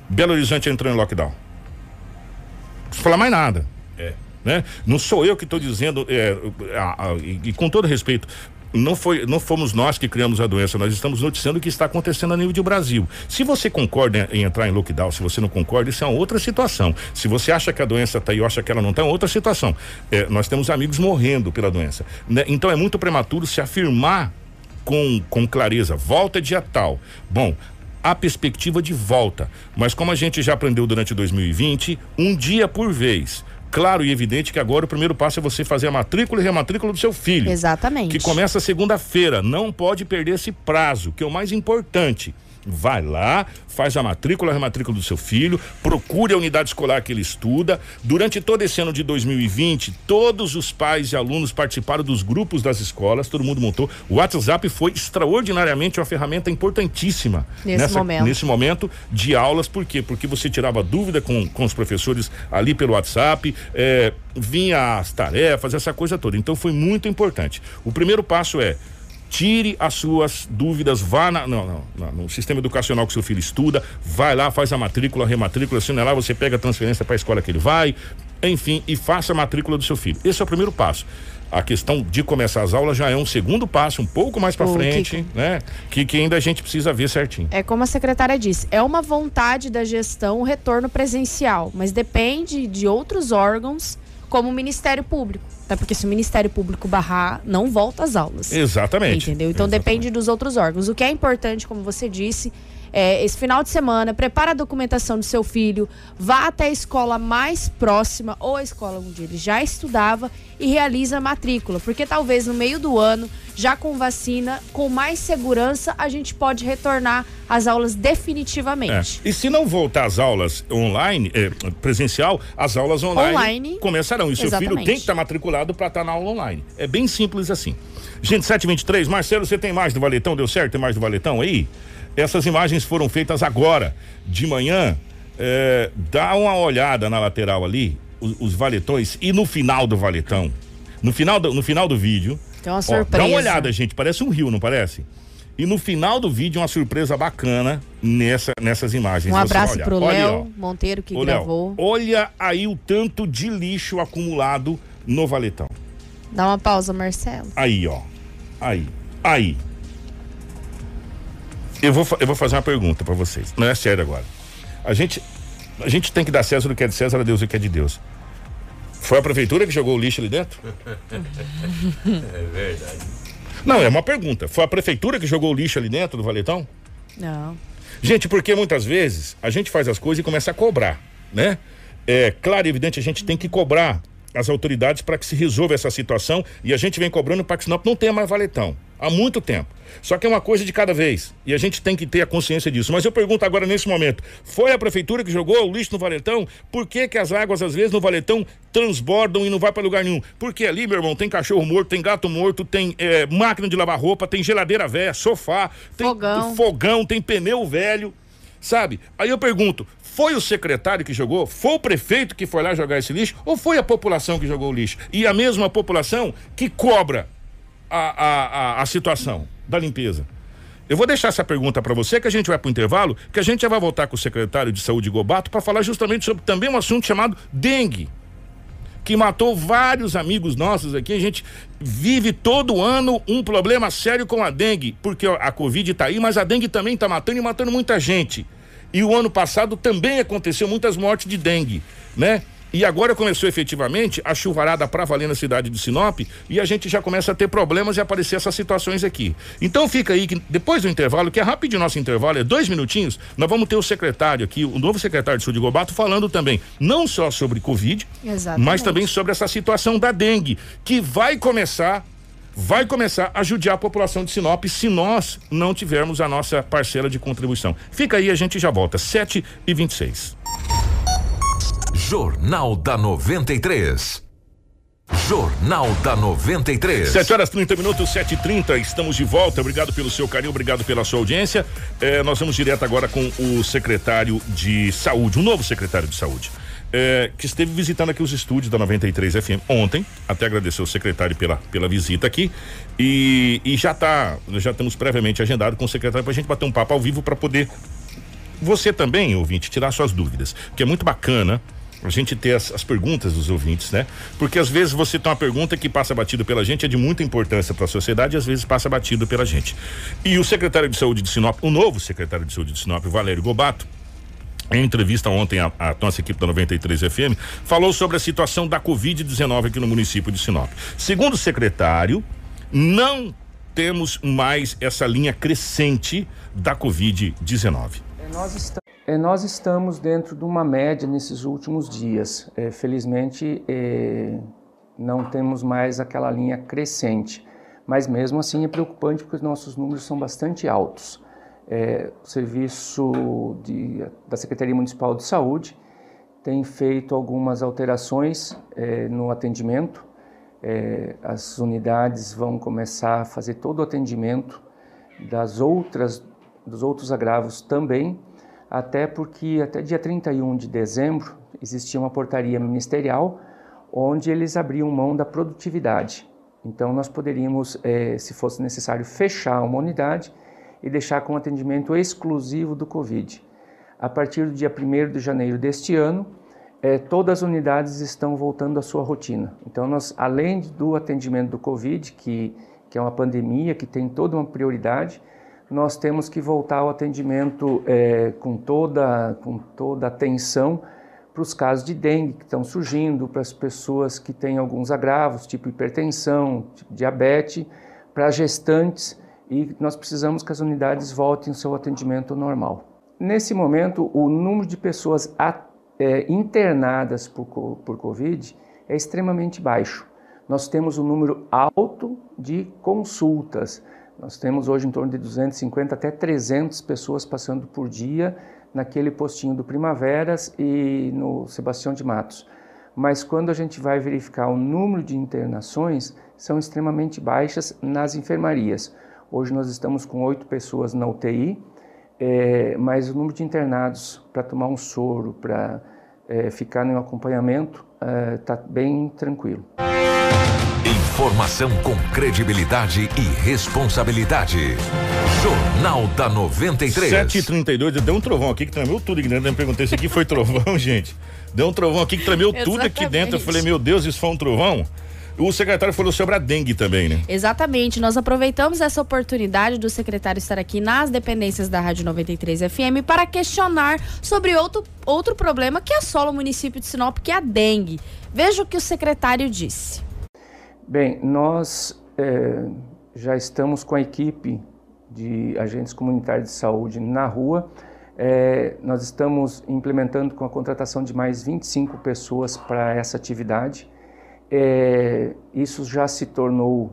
Belo Horizonte entrou em lockdown. Não preciso falar mais nada. É. Né? Não sou eu que estou dizendo, é, a, a, e, e com todo respeito, não foi, não fomos nós que criamos a doença, nós estamos noticiando o que está acontecendo a nível de Brasil. Se você concorda em, entrar em lockdown, se você não concorda, isso é uma outra situação. Se você acha que a doença está ou acha que ela não está, é outra situação. É, nós temos amigos morrendo pela doença. Né? Então é muito prematuro se afirmar com, com clareza, volta dia tal. Bom, a perspectiva de volta. Mas como a gente já aprendeu durante 2020, um dia por vez claro e evidente que agora o primeiro passo é você fazer a matrícula e rematrícula do seu filho. Exatamente. Que começa segunda-feira. Não pode perder esse prazo, que é o mais importante. Vai lá, faz a matrícula, a rematrícula do seu filho, procure a unidade escolar que ele estuda. Durante todo esse ano de 2020, todos os pais e alunos participaram dos grupos das escolas, todo mundo montou. O WhatsApp foi extraordinariamente uma ferramenta importantíssima nesse nessa, momento. nesse momento de aulas. Por quê? Porque você tirava dúvida com, com os professores ali pelo WhatsApp, é, vinha as tarefas, essa coisa toda. Então foi muito importante. O primeiro passo é tire as suas dúvidas, vá na, não, não, no sistema educacional que seu filho estuda, vai lá, faz a matrícula, rematrícula, assina lá, você pega a transferência para a escola que ele vai, enfim, e faça a matrícula do seu filho. Esse é o primeiro passo. A questão de começar as aulas já é um segundo passo, um pouco mais para frente, Kiko. né? Que, que ainda a gente precisa ver certinho. É como a secretária disse, é uma vontade da gestão o retorno presencial, mas depende de outros órgãos, como o Ministério Público. Até porque se o Ministério Público barrar, não volta às aulas. Exatamente. Entendeu? Então Exatamente. depende dos outros órgãos. O que é importante, como você disse, é, esse final de semana, prepara a documentação do seu filho, vá até a escola mais próxima ou a escola onde ele já estudava e realiza a matrícula, porque talvez no meio do ano, já com vacina, com mais segurança, a gente pode retornar às aulas definitivamente. É. E se não voltar às aulas online, é, presencial, as aulas online, online começarão. E seu exatamente. filho tem que estar matriculado para estar na aula online. É bem simples assim. Gente, 723, Marcelo, você tem mais do Valetão? Deu certo? Tem mais do Valetão aí? Essas imagens foram feitas agora, de manhã. É, dá uma olhada na lateral ali, os, os, valetões, e no final do valetão. No final do, no final do vídeo. Tem uma surpresa. Ó, dá uma olhada, gente. Parece um rio, não parece? E no final do vídeo, uma surpresa bacana nessa, nessas imagens. Um abraço pro Léo Monteiro que Ô, gravou. Léo, olha aí o tanto de lixo acumulado no valetão. Dá uma pausa, Marcelo. Aí, ó. Aí. Aí. Eu vou, eu vou fazer uma pergunta para vocês. Não é sério agora. A gente, a gente tem que dar César o que é de César, a Deus o que é de Deus. Foi a prefeitura que jogou o lixo ali dentro? é verdade. Não, é uma pergunta. Foi a prefeitura que jogou o lixo ali dentro do valetão? Não. Gente, porque muitas vezes a gente faz as coisas e começa a cobrar, né? É claro e evidente, a gente tem que cobrar as autoridades para que se resolva essa situação e a gente vem cobrando para que Sinop não tenha mais valetão há muito tempo. Só que é uma coisa de cada vez e a gente tem que ter a consciência disso. Mas eu pergunto agora nesse momento: foi a prefeitura que jogou o lixo no valetão? Por que, que as águas às vezes no valetão transbordam e não vai para lugar nenhum? Porque ali, meu irmão, tem cachorro morto, tem gato morto, tem é, máquina de lavar roupa, tem geladeira velha, sofá, tem fogão. fogão, tem pneu velho. Sabe? Aí eu pergunto: foi o secretário que jogou? Foi o prefeito que foi lá jogar esse lixo? Ou foi a população que jogou o lixo? E a mesma população que cobra a, a, a, a situação da limpeza? Eu vou deixar essa pergunta para você, que a gente vai para o intervalo, que a gente já vai voltar com o secretário de saúde Gobato para falar justamente sobre também um assunto chamado dengue, que matou vários amigos nossos aqui. A gente vive todo ano um problema sério com a dengue, porque a Covid está aí, mas a dengue também está matando e matando muita gente. E o ano passado também aconteceu muitas mortes de dengue, né? E agora começou efetivamente a chuvarada para valer na cidade de Sinop e a gente já começa a ter problemas e aparecer essas situações aqui. Então fica aí que depois do intervalo, que é rapidinho nosso intervalo, é dois minutinhos, nós vamos ter o secretário aqui, o novo secretário de saúde de Gobato, falando também não só sobre Covid, Exatamente. mas também sobre essa situação da dengue, que vai começar vai começar a judiar a população de Sinop se nós não tivermos a nossa parcela de contribuição. Fica aí, a gente já volta. 7 e 26 Jornal da 93. Jornal da 93. 7 horas 30 minutos, 7 h 30 estamos de volta. Obrigado pelo seu carinho, obrigado pela sua audiência. É, nós vamos direto agora com o secretário de saúde, o novo secretário de saúde é, que esteve visitando aqui os estúdios da 93 FM ontem. Até agradecer o secretário pela, pela visita aqui. E, e já tá, já temos previamente agendado com o secretário para a gente bater um papo ao vivo para poder você também, ouvinte, tirar suas dúvidas, que é muito bacana a gente ter as, as, perguntas dos ouvintes, né? Porque às vezes você tem uma pergunta que passa batido pela gente, é de muita importância para a sociedade, e às vezes passa batido pela gente. E o secretário de saúde de Sinop, o novo secretário de saúde de Sinop, Valério Gobato, em entrevista ontem, a, a, nossa equipe da 93 FM falou sobre a situação da Covid-19 aqui no município de Sinop. Segundo o secretário, não temos mais essa linha crescente da Covid-19. É, nós, est é, nós, estamos dentro de uma média nesses últimos dias. É, felizmente, é, não temos mais aquela linha crescente. Mas mesmo assim é preocupante porque os nossos números são bastante altos é, o serviço de, da Secretaria Municipal de Saúde tem feito algumas alterações é, no atendimento. É, as unidades vão começar a fazer todo o atendimento das outras, dos outros agravos também, até porque até dia 31 de dezembro existia uma portaria ministerial onde eles abriam mão da produtividade. Então nós poderíamos, é, se fosse necessário, fechar uma unidade e deixar com atendimento exclusivo do Covid. A partir do dia 1 de janeiro deste ano, eh, todas as unidades estão voltando à sua rotina. Então, nós, além do atendimento do Covid, que, que é uma pandemia, que tem toda uma prioridade, nós temos que voltar ao atendimento eh, com, toda, com toda atenção para os casos de dengue que estão surgindo, para as pessoas que têm alguns agravos, tipo hipertensão, tipo diabetes, para gestantes e nós precisamos que as unidades voltem ao seu atendimento normal. Nesse momento, o número de pessoas é, internadas por, por Covid é extremamente baixo. Nós temos um número alto de consultas. Nós temos hoje em torno de 250 até 300 pessoas passando por dia naquele postinho do Primaveras e no Sebastião de Matos. Mas quando a gente vai verificar o número de internações, são extremamente baixas nas enfermarias. Hoje nós estamos com oito pessoas na UTI, é, mas o número de internados para tomar um soro, para é, ficar no acompanhamento, está é, bem tranquilo. Informação com credibilidade e responsabilidade. Jornal da 93. 7h32, deu um trovão aqui que tremeu tudo aqui dentro. Eu me perguntei se aqui foi trovão, gente. Deu um trovão aqui que tremeu tudo aqui dentro. Eu falei, meu Deus, isso foi um trovão? O secretário falou sobre a dengue também, né? Exatamente. Nós aproveitamos essa oportunidade do secretário estar aqui nas dependências da Rádio 93 FM para questionar sobre outro, outro problema que assola o município de Sinop, que é a dengue. Veja o que o secretário disse. Bem, nós é, já estamos com a equipe de agentes comunitários de saúde na rua. É, nós estamos implementando com a contratação de mais 25 pessoas para essa atividade é, isso já se tornou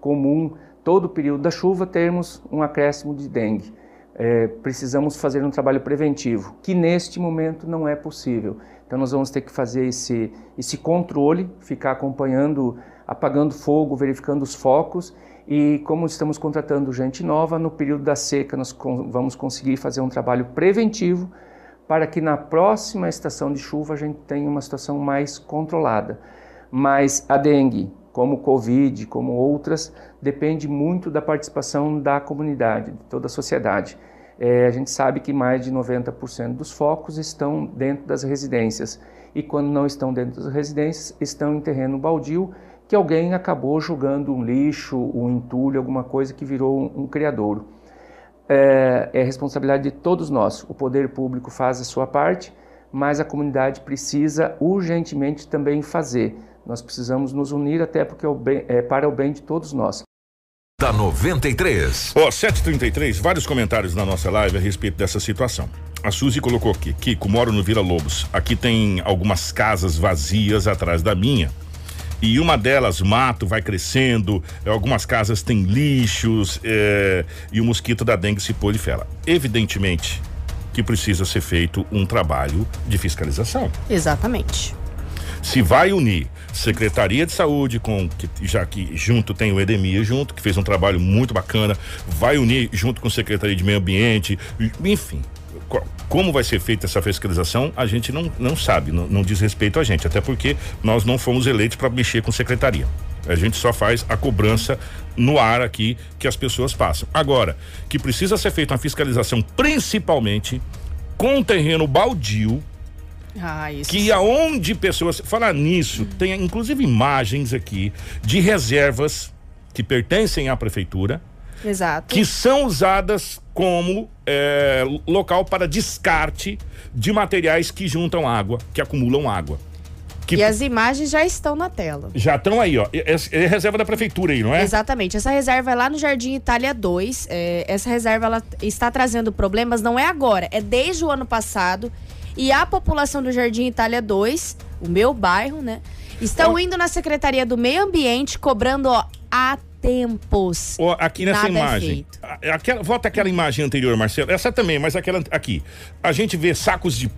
comum todo o período da chuva termos um acréscimo de dengue. É, precisamos fazer um trabalho preventivo, que neste momento não é possível. Então nós vamos ter que fazer esse, esse controle, ficar acompanhando, apagando fogo, verificando os focos e como estamos contratando gente nova, no período da seca nós vamos conseguir fazer um trabalho preventivo para que na próxima estação de chuva a gente tenha uma situação mais controlada. Mas a dengue, como o Covid, como outras, depende muito da participação da comunidade, de toda a sociedade. É, a gente sabe que mais de 90% dos focos estão dentro das residências e quando não estão dentro das residências, estão em terreno baldio que alguém acabou jogando um lixo, um entulho, alguma coisa que virou um, um criadouro. É, é responsabilidade de todos nós. O poder público faz a sua parte, mas a comunidade precisa urgentemente também fazer nós precisamos nos unir até porque é, o bem, é para o bem de todos nós. Da 93. Ó, oh, 733, vários comentários na nossa live a respeito dessa situação. A Suzy colocou aqui, Kiko, moro no Vila Lobos. Aqui tem algumas casas vazias atrás da minha. E uma delas, mato, vai crescendo, algumas casas têm lixos é, e o mosquito da dengue se prolifera. Evidentemente que precisa ser feito um trabalho de fiscalização. Exatamente. Se vai unir Secretaria de Saúde, com que, já que junto tem o Edemir junto, que fez um trabalho muito bacana, vai unir junto com a Secretaria de Meio Ambiente, enfim. Como vai ser feita essa fiscalização, a gente não, não sabe, não, não diz respeito a gente, até porque nós não fomos eleitos para mexer com secretaria. A gente só faz a cobrança no ar aqui que as pessoas passam. Agora, que precisa ser feita uma fiscalização principalmente com terreno baldio, ah, isso que aonde pessoas. Falar nisso, tem inclusive imagens aqui de reservas que pertencem à prefeitura. Exato. Que são usadas como é, local para descarte de materiais que juntam água, que acumulam água. Que... E as imagens já estão na tela. Já estão aí, ó. É, reserva da prefeitura aí, não é? Exatamente. Essa reserva é lá no Jardim Itália 2. É, essa reserva ela está trazendo problemas, não é agora, é desde o ano passado e a população do Jardim Itália 2, o meu bairro, né? Estão indo na Secretaria do Meio Ambiente cobrando ó, há tempos. Oh, aqui nessa é imagem. É aquela, volta aquela imagem anterior, Marcelo. Essa também, mas aquela aqui. A gente vê sacos de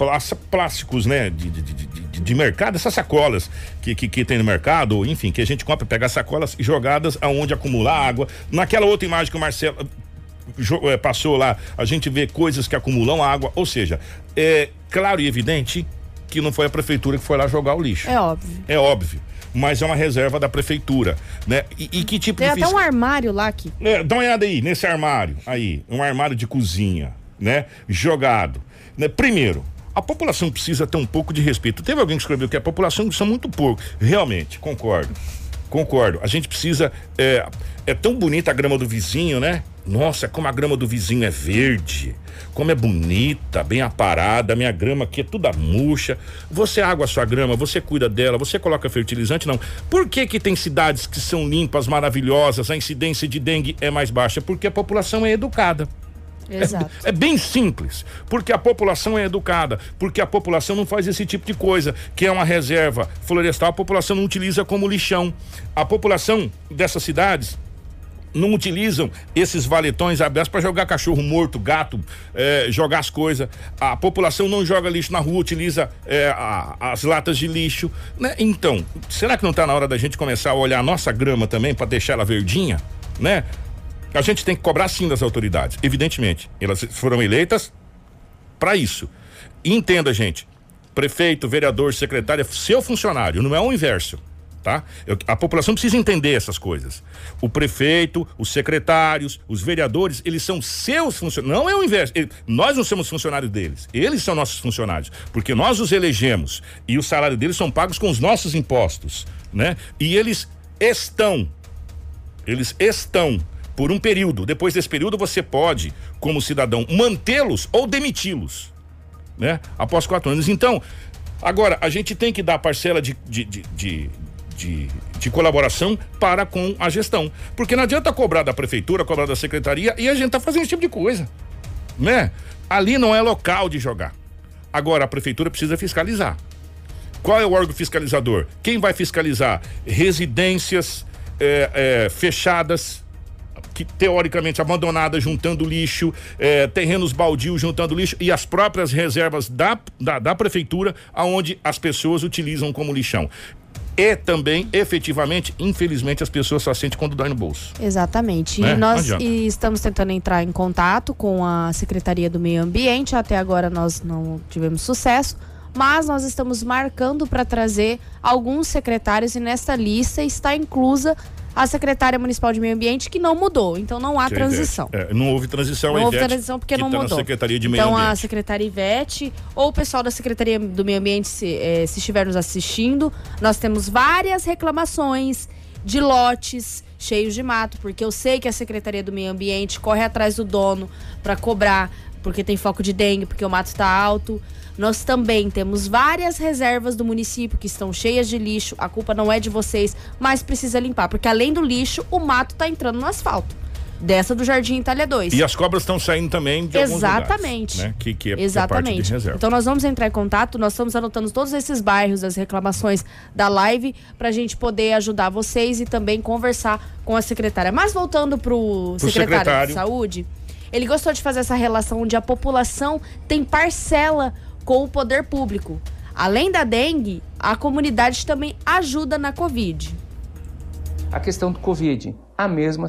plásticos, né? De, de, de, de, de mercado, essas sacolas que, que, que, tem no mercado, enfim, que a gente compra, pega sacolas jogadas aonde acumular água. Naquela outra imagem que o Marcelo é, passou lá, a gente vê coisas que acumulam água, ou seja, é claro e evidente que não foi a prefeitura que foi lá jogar o lixo. É óbvio. É óbvio. Mas é uma reserva da prefeitura, né? E, e que tipo Tem de até um armário lá aqui. É, dá uma olhada aí, nesse armário, aí, um armário de cozinha, né? Jogado. Né? Primeiro, a população precisa ter um pouco de respeito. Teve alguém que escreveu que a população são muito pouco. Realmente, concordo. Concordo. A gente precisa. É, é tão bonita a grama do vizinho, né? Nossa, como a grama do vizinho é verde, como é bonita, bem aparada. Minha grama aqui é toda murcha. Você água a sua grama, você cuida dela, você coloca fertilizante? Não. Por que que tem cidades que são limpas, maravilhosas, a incidência de dengue é mais baixa? Porque a população é educada. Exato. É, é, bem simples, porque a população é educada, porque a população não faz esse tipo de coisa, que é uma reserva florestal, a população não utiliza como lixão. A população dessas cidades não utilizam esses valetões abertos para jogar cachorro morto, gato, é, jogar as coisas. A população não joga lixo na rua, utiliza é, a, as latas de lixo. Né? Então, será que não está na hora da gente começar a olhar a nossa grama também para deixar ela verdinha? Né? A gente tem que cobrar sim das autoridades, evidentemente. Elas foram eleitas para isso. E entenda, gente, prefeito, vereador, secretário é seu funcionário, não é o inverso tá? Eu, a população precisa entender essas coisas. O prefeito, os secretários, os vereadores, eles são seus funcionários. Não é o inverso. Ele, nós não somos funcionários deles. Eles são nossos funcionários, porque nós os elegemos e o salário deles são pagos com os nossos impostos, né? E eles estão, eles estão por um período. Depois desse período você pode, como cidadão, mantê-los ou demiti-los, né? Após quatro anos. Então, Agora, a gente tem que dar parcela de, de, de, de, de, de colaboração para com a gestão. Porque não adianta cobrar da prefeitura, cobrar da secretaria e a gente tá fazendo esse tipo de coisa. Né? Ali não é local de jogar. Agora a prefeitura precisa fiscalizar. Qual é o órgão fiscalizador? Quem vai fiscalizar? Residências é, é, fechadas, que teoricamente abandonadas juntando lixo, é, terrenos baldios juntando lixo e as próprias reservas da, da, da prefeitura, aonde as pessoas utilizam como lixão e também, efetivamente, infelizmente, as pessoas só sentem quando dói no bolso. Exatamente. Né? E nós e estamos tentando entrar em contato com a Secretaria do Meio Ambiente. Até agora nós não tivemos sucesso, mas nós estamos marcando para trazer alguns secretários e nesta lista está inclusa a secretária municipal de meio ambiente que não mudou, então não há que transição. É, não houve transição. Não houve transição porque não tá mudou. Secretaria de meio então ambiente. a secretária Ivete ou o pessoal da secretaria do meio ambiente se, eh, se estiver nos assistindo, nós temos várias reclamações de lotes cheios de mato, porque eu sei que a secretaria do meio ambiente corre atrás do dono para cobrar porque tem foco de dengue, porque o mato está alto. Nós também temos várias reservas do município que estão cheias de lixo. A culpa não é de vocês, mas precisa limpar, porque além do lixo, o mato está entrando no asfalto. Dessa do Jardim Itália 2. E as cobras estão saindo também de Exatamente. Lugares, né? Que, que é, Exatamente. Que é reserva. Então nós vamos entrar em contato, nós estamos anotando todos esses bairros, as reclamações da live, para a gente poder ajudar vocês e também conversar com a secretária. Mas voltando para o secretário, secretário de saúde, ele gostou de fazer essa relação onde a população tem parcela com o poder público. Além da dengue, a comunidade também ajuda na Covid. A questão do Covid, a mesma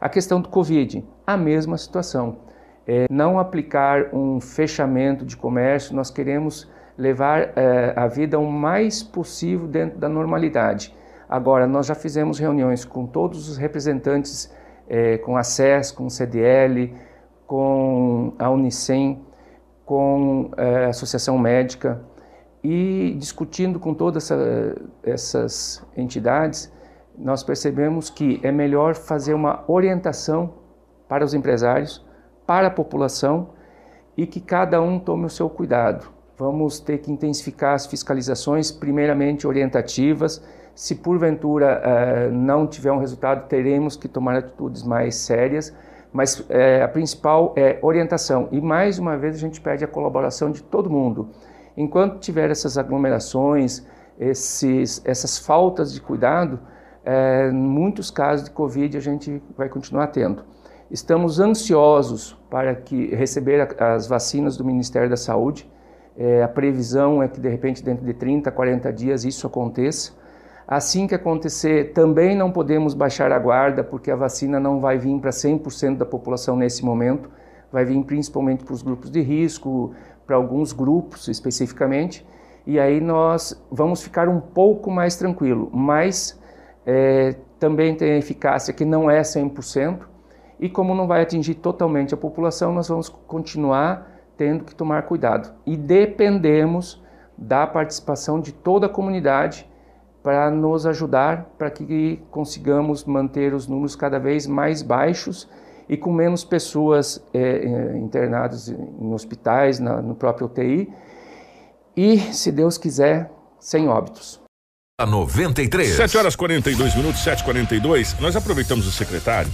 a questão do Covid, a mesma situação. É, não aplicar um fechamento de comércio, nós queremos levar é, a vida o mais possível dentro da normalidade. Agora, nós já fizemos reuniões com todos os representantes, é, com a SES, com o CDL, com a Unicem, com é, a Associação Médica e discutindo com todas essa, essas entidades, nós percebemos que é melhor fazer uma orientação para os empresários, para a população e que cada um tome o seu cuidado. Vamos ter que intensificar as fiscalizações, primeiramente orientativas. Se porventura eh, não tiver um resultado, teremos que tomar atitudes mais sérias mas é, a principal é orientação. E mais uma vez a gente pede a colaboração de todo mundo. Enquanto tiver essas aglomerações, esses, essas faltas de cuidado, é, muitos casos de Covid a gente vai continuar tendo. Estamos ansiosos para que receber as vacinas do Ministério da Saúde. É, a previsão é que de repente dentro de 30, 40 dias isso aconteça. Assim que acontecer, também não podemos baixar a guarda, porque a vacina não vai vir para 100% da população nesse momento, vai vir principalmente para os grupos de risco, para alguns grupos especificamente, e aí nós vamos ficar um pouco mais tranquilo, mas é, também tem a eficácia que não é 100%, e como não vai atingir totalmente a população, nós vamos continuar tendo que tomar cuidado. E dependemos da participação de toda a comunidade para nos ajudar para que consigamos manter os números cada vez mais baixos e com menos pessoas é, internadas em hospitais, na, no próprio UTI e, se Deus quiser, sem óbitos. A 93. 7 horas 42 minutos, 7h42. Nós aproveitamos o secretário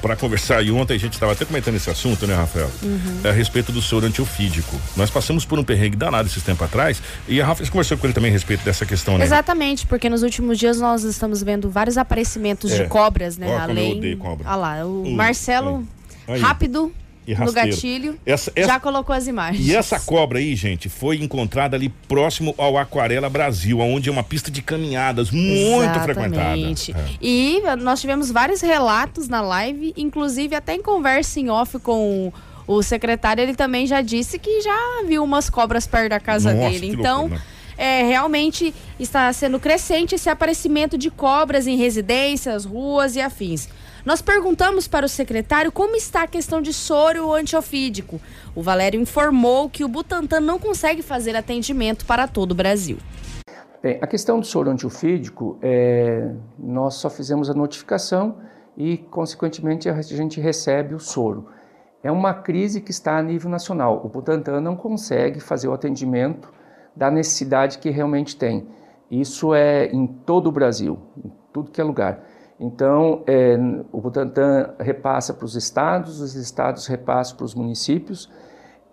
para conversar e ontem a gente estava até comentando esse assunto, né, Rafael? Uhum. É a respeito do soro antiofídico. Nós passamos por um perrengue danado esses tempos atrás e a Rafael conversou com ele também a respeito dessa questão, né? Exatamente, porque nos últimos dias nós estamos vendo vários aparecimentos É. de cobras, né? Ó, como eu Além. odeio cobra. Ah lá, o Marcelo, Aí. rápido E no rasteiro. gatilho, Essa- essa- já colocou as imagens. E essa cobra aí, gente, foi encontrada ali próximo ao Aquarela Brasil, onde é uma pista de caminhadas muito frequentada. Exatamente. É. E nós tivemos vários relatos na live, inclusive até em conversa em off com o secretário, ele também já disse que já viu umas cobras perto da casa Nossa, dele. Então, loucura, né? é, realmente está sendo crescente esse aparecimento de cobras em residências, ruas e afins. Nós perguntamos para o secretário como está a questão de soro antiofídico. O Valério informou que o Butantan não consegue fazer atendimento para todo o Brasil. Bem, a questão do soro antiofídico, é, nós só fizemos a notificação e, consequentemente, a gente recebe o soro. É uma crise que está a nível nacional. O Butantan não consegue fazer o atendimento da necessidade que realmente tem. Isso é em todo o Brasil, em tudo que é lugar. Então, é, o Butantan repassa para os estados, os estados repassam para os municípios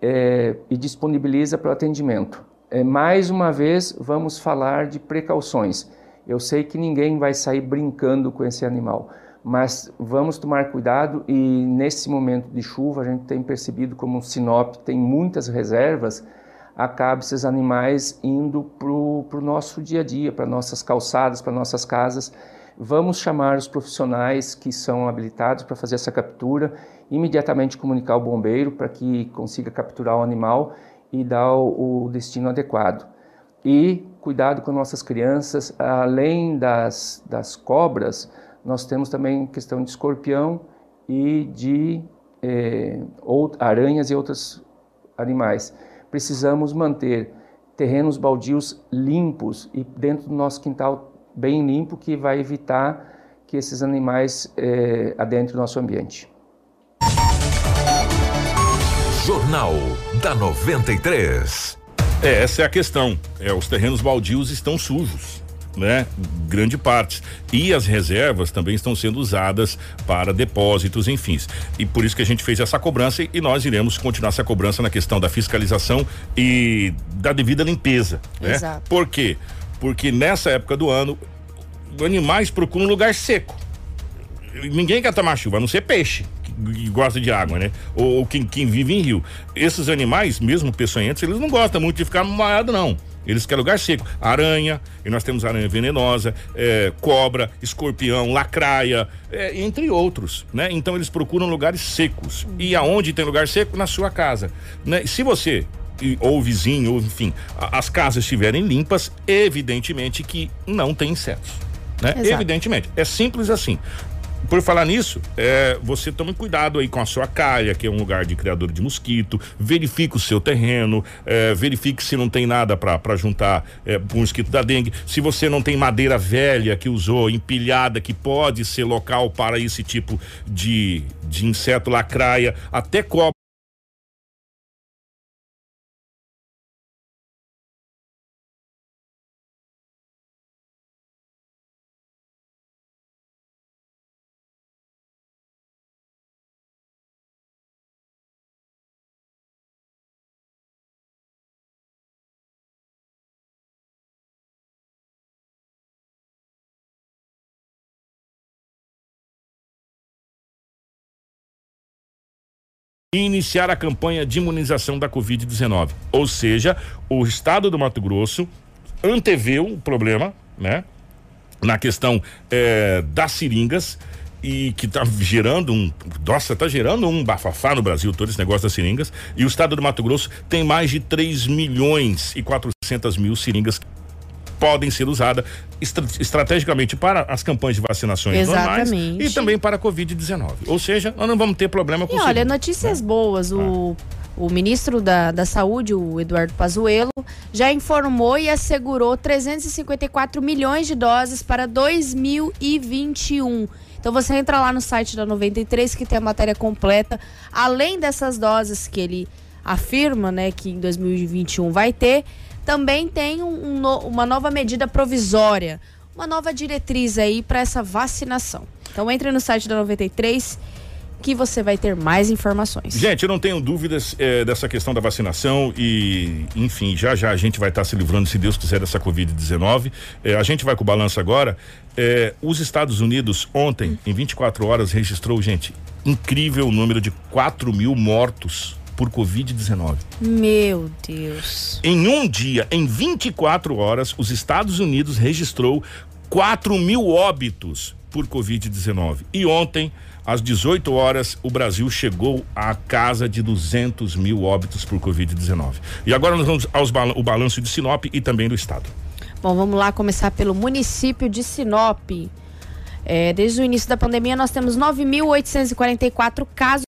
é, e disponibiliza para o atendimento. É, mais uma vez, vamos falar de precauções. Eu sei que ninguém vai sair brincando com esse animal, mas vamos tomar cuidado e nesse momento de chuva a gente tem percebido como o Sinop tem muitas reservas, acaba esses animais indo para o nosso dia a dia, para nossas calçadas, para nossas casas. Vamos chamar os profissionais que são habilitados para fazer essa captura, imediatamente comunicar ao bombeiro para que consiga capturar o animal e dar o, o destino adequado. E cuidado com nossas crianças, além das, das cobras, nós temos também questão de escorpião e de eh, aranhas e outros animais. Precisamos manter terrenos baldios limpos e dentro do nosso quintal bem limpo, que vai evitar que esses animais eh, adentrem o nosso ambiente. Jornal da 93. É, essa é a questão. É, os terrenos baldios estão sujos, né? Grande parte. E as reservas também estão sendo usadas para depósitos, enfim. E por isso que a gente fez essa cobrança e nós iremos continuar essa cobrança na questão da fiscalização e da devida limpeza, né? Exato. Por quê? Porque nessa época do ano, animais procuram um lugar seco. Ninguém quer tomar chuva, a não ser peixe, que, gosta de água, né? Ou, ou quem, quem vive em rio. Esses animais, mesmo peçonhentos, eles não gostam muito de ficar molhado, não. Eles querem lugar seco. Aranha, e nós temos aranha venenosa, é, cobra, escorpião, lacraia, é, entre outros, né? Então eles procuram lugares secos. E aonde tem lugar seco? Na sua casa, né? Se você ou o vizinho, enfim, as casas estiverem limpas, evidentemente que não tem insetos, né? Exato. Evidentemente, é simples assim. Por falar nisso, é, você tome cuidado aí com a sua calha, que é um lugar de criador de mosquito. Verifique o seu terreno, é, verifique se não tem nada para juntar é, pro mosquito da dengue. Se você não tem madeira velha que usou, empilhada, que pode ser local para esse tipo de, de inseto lacraia, até cobra. E iniciar a campanha de imunização da Covid-19. Ou seja, o estado do Mato Grosso anteveu o problema, né? Na questão eh, das seringas e que está gerando um. Nossa, está gerando um bafafá no Brasil, todo esse negócio das seringas. E o estado do Mato Grosso tem mais de 3 milhões e 400 mil seringas podem ser usadas estra- estrategicamente para as campanhas de vacinações normais Exatamente. e também para a Covid-19. Ou seja, nós não vamos ter problema com E olha, notícias boas. O, o ministro da, da Saúde, o Eduardo Pazuello, já informou e assegurou 354 milhões de doses para 2021. Então você entra lá no site da 93 que tem a matéria completa. Além dessas doses que ele afirma, né, que em 2021 vai ter, também tem um- um uma nova medida provisória, uma nova diretriz aí para essa vacinação. Então entre no site da 93 que você vai ter mais informações. Gente, eu não tenho dúvidas é, dessa questão da vacinação e, enfim, já já a gente vai estar se livrando, se Deus quiser, dessa Covid-19. É, a gente vai com o balanço agora. É, os Estados Unidos, ontem, em 24 horas, registrou, gente, incrível número de 4 mil mortos por Covid-19. Meu Deus. Em um dia, em 24 horas, os Estados Unidos registrou 4 mil óbitos por Covid-19. E ontem, às 18 horas, o Brasil chegou à casa de 200 mil óbitos por Covid-19. E agora nós vamos ao bal balanço de Sinop e também do Estado. Bom, vamos lá começar pelo município de Sinop. É, desde o início da pandemia, nós temos 9.844 casos.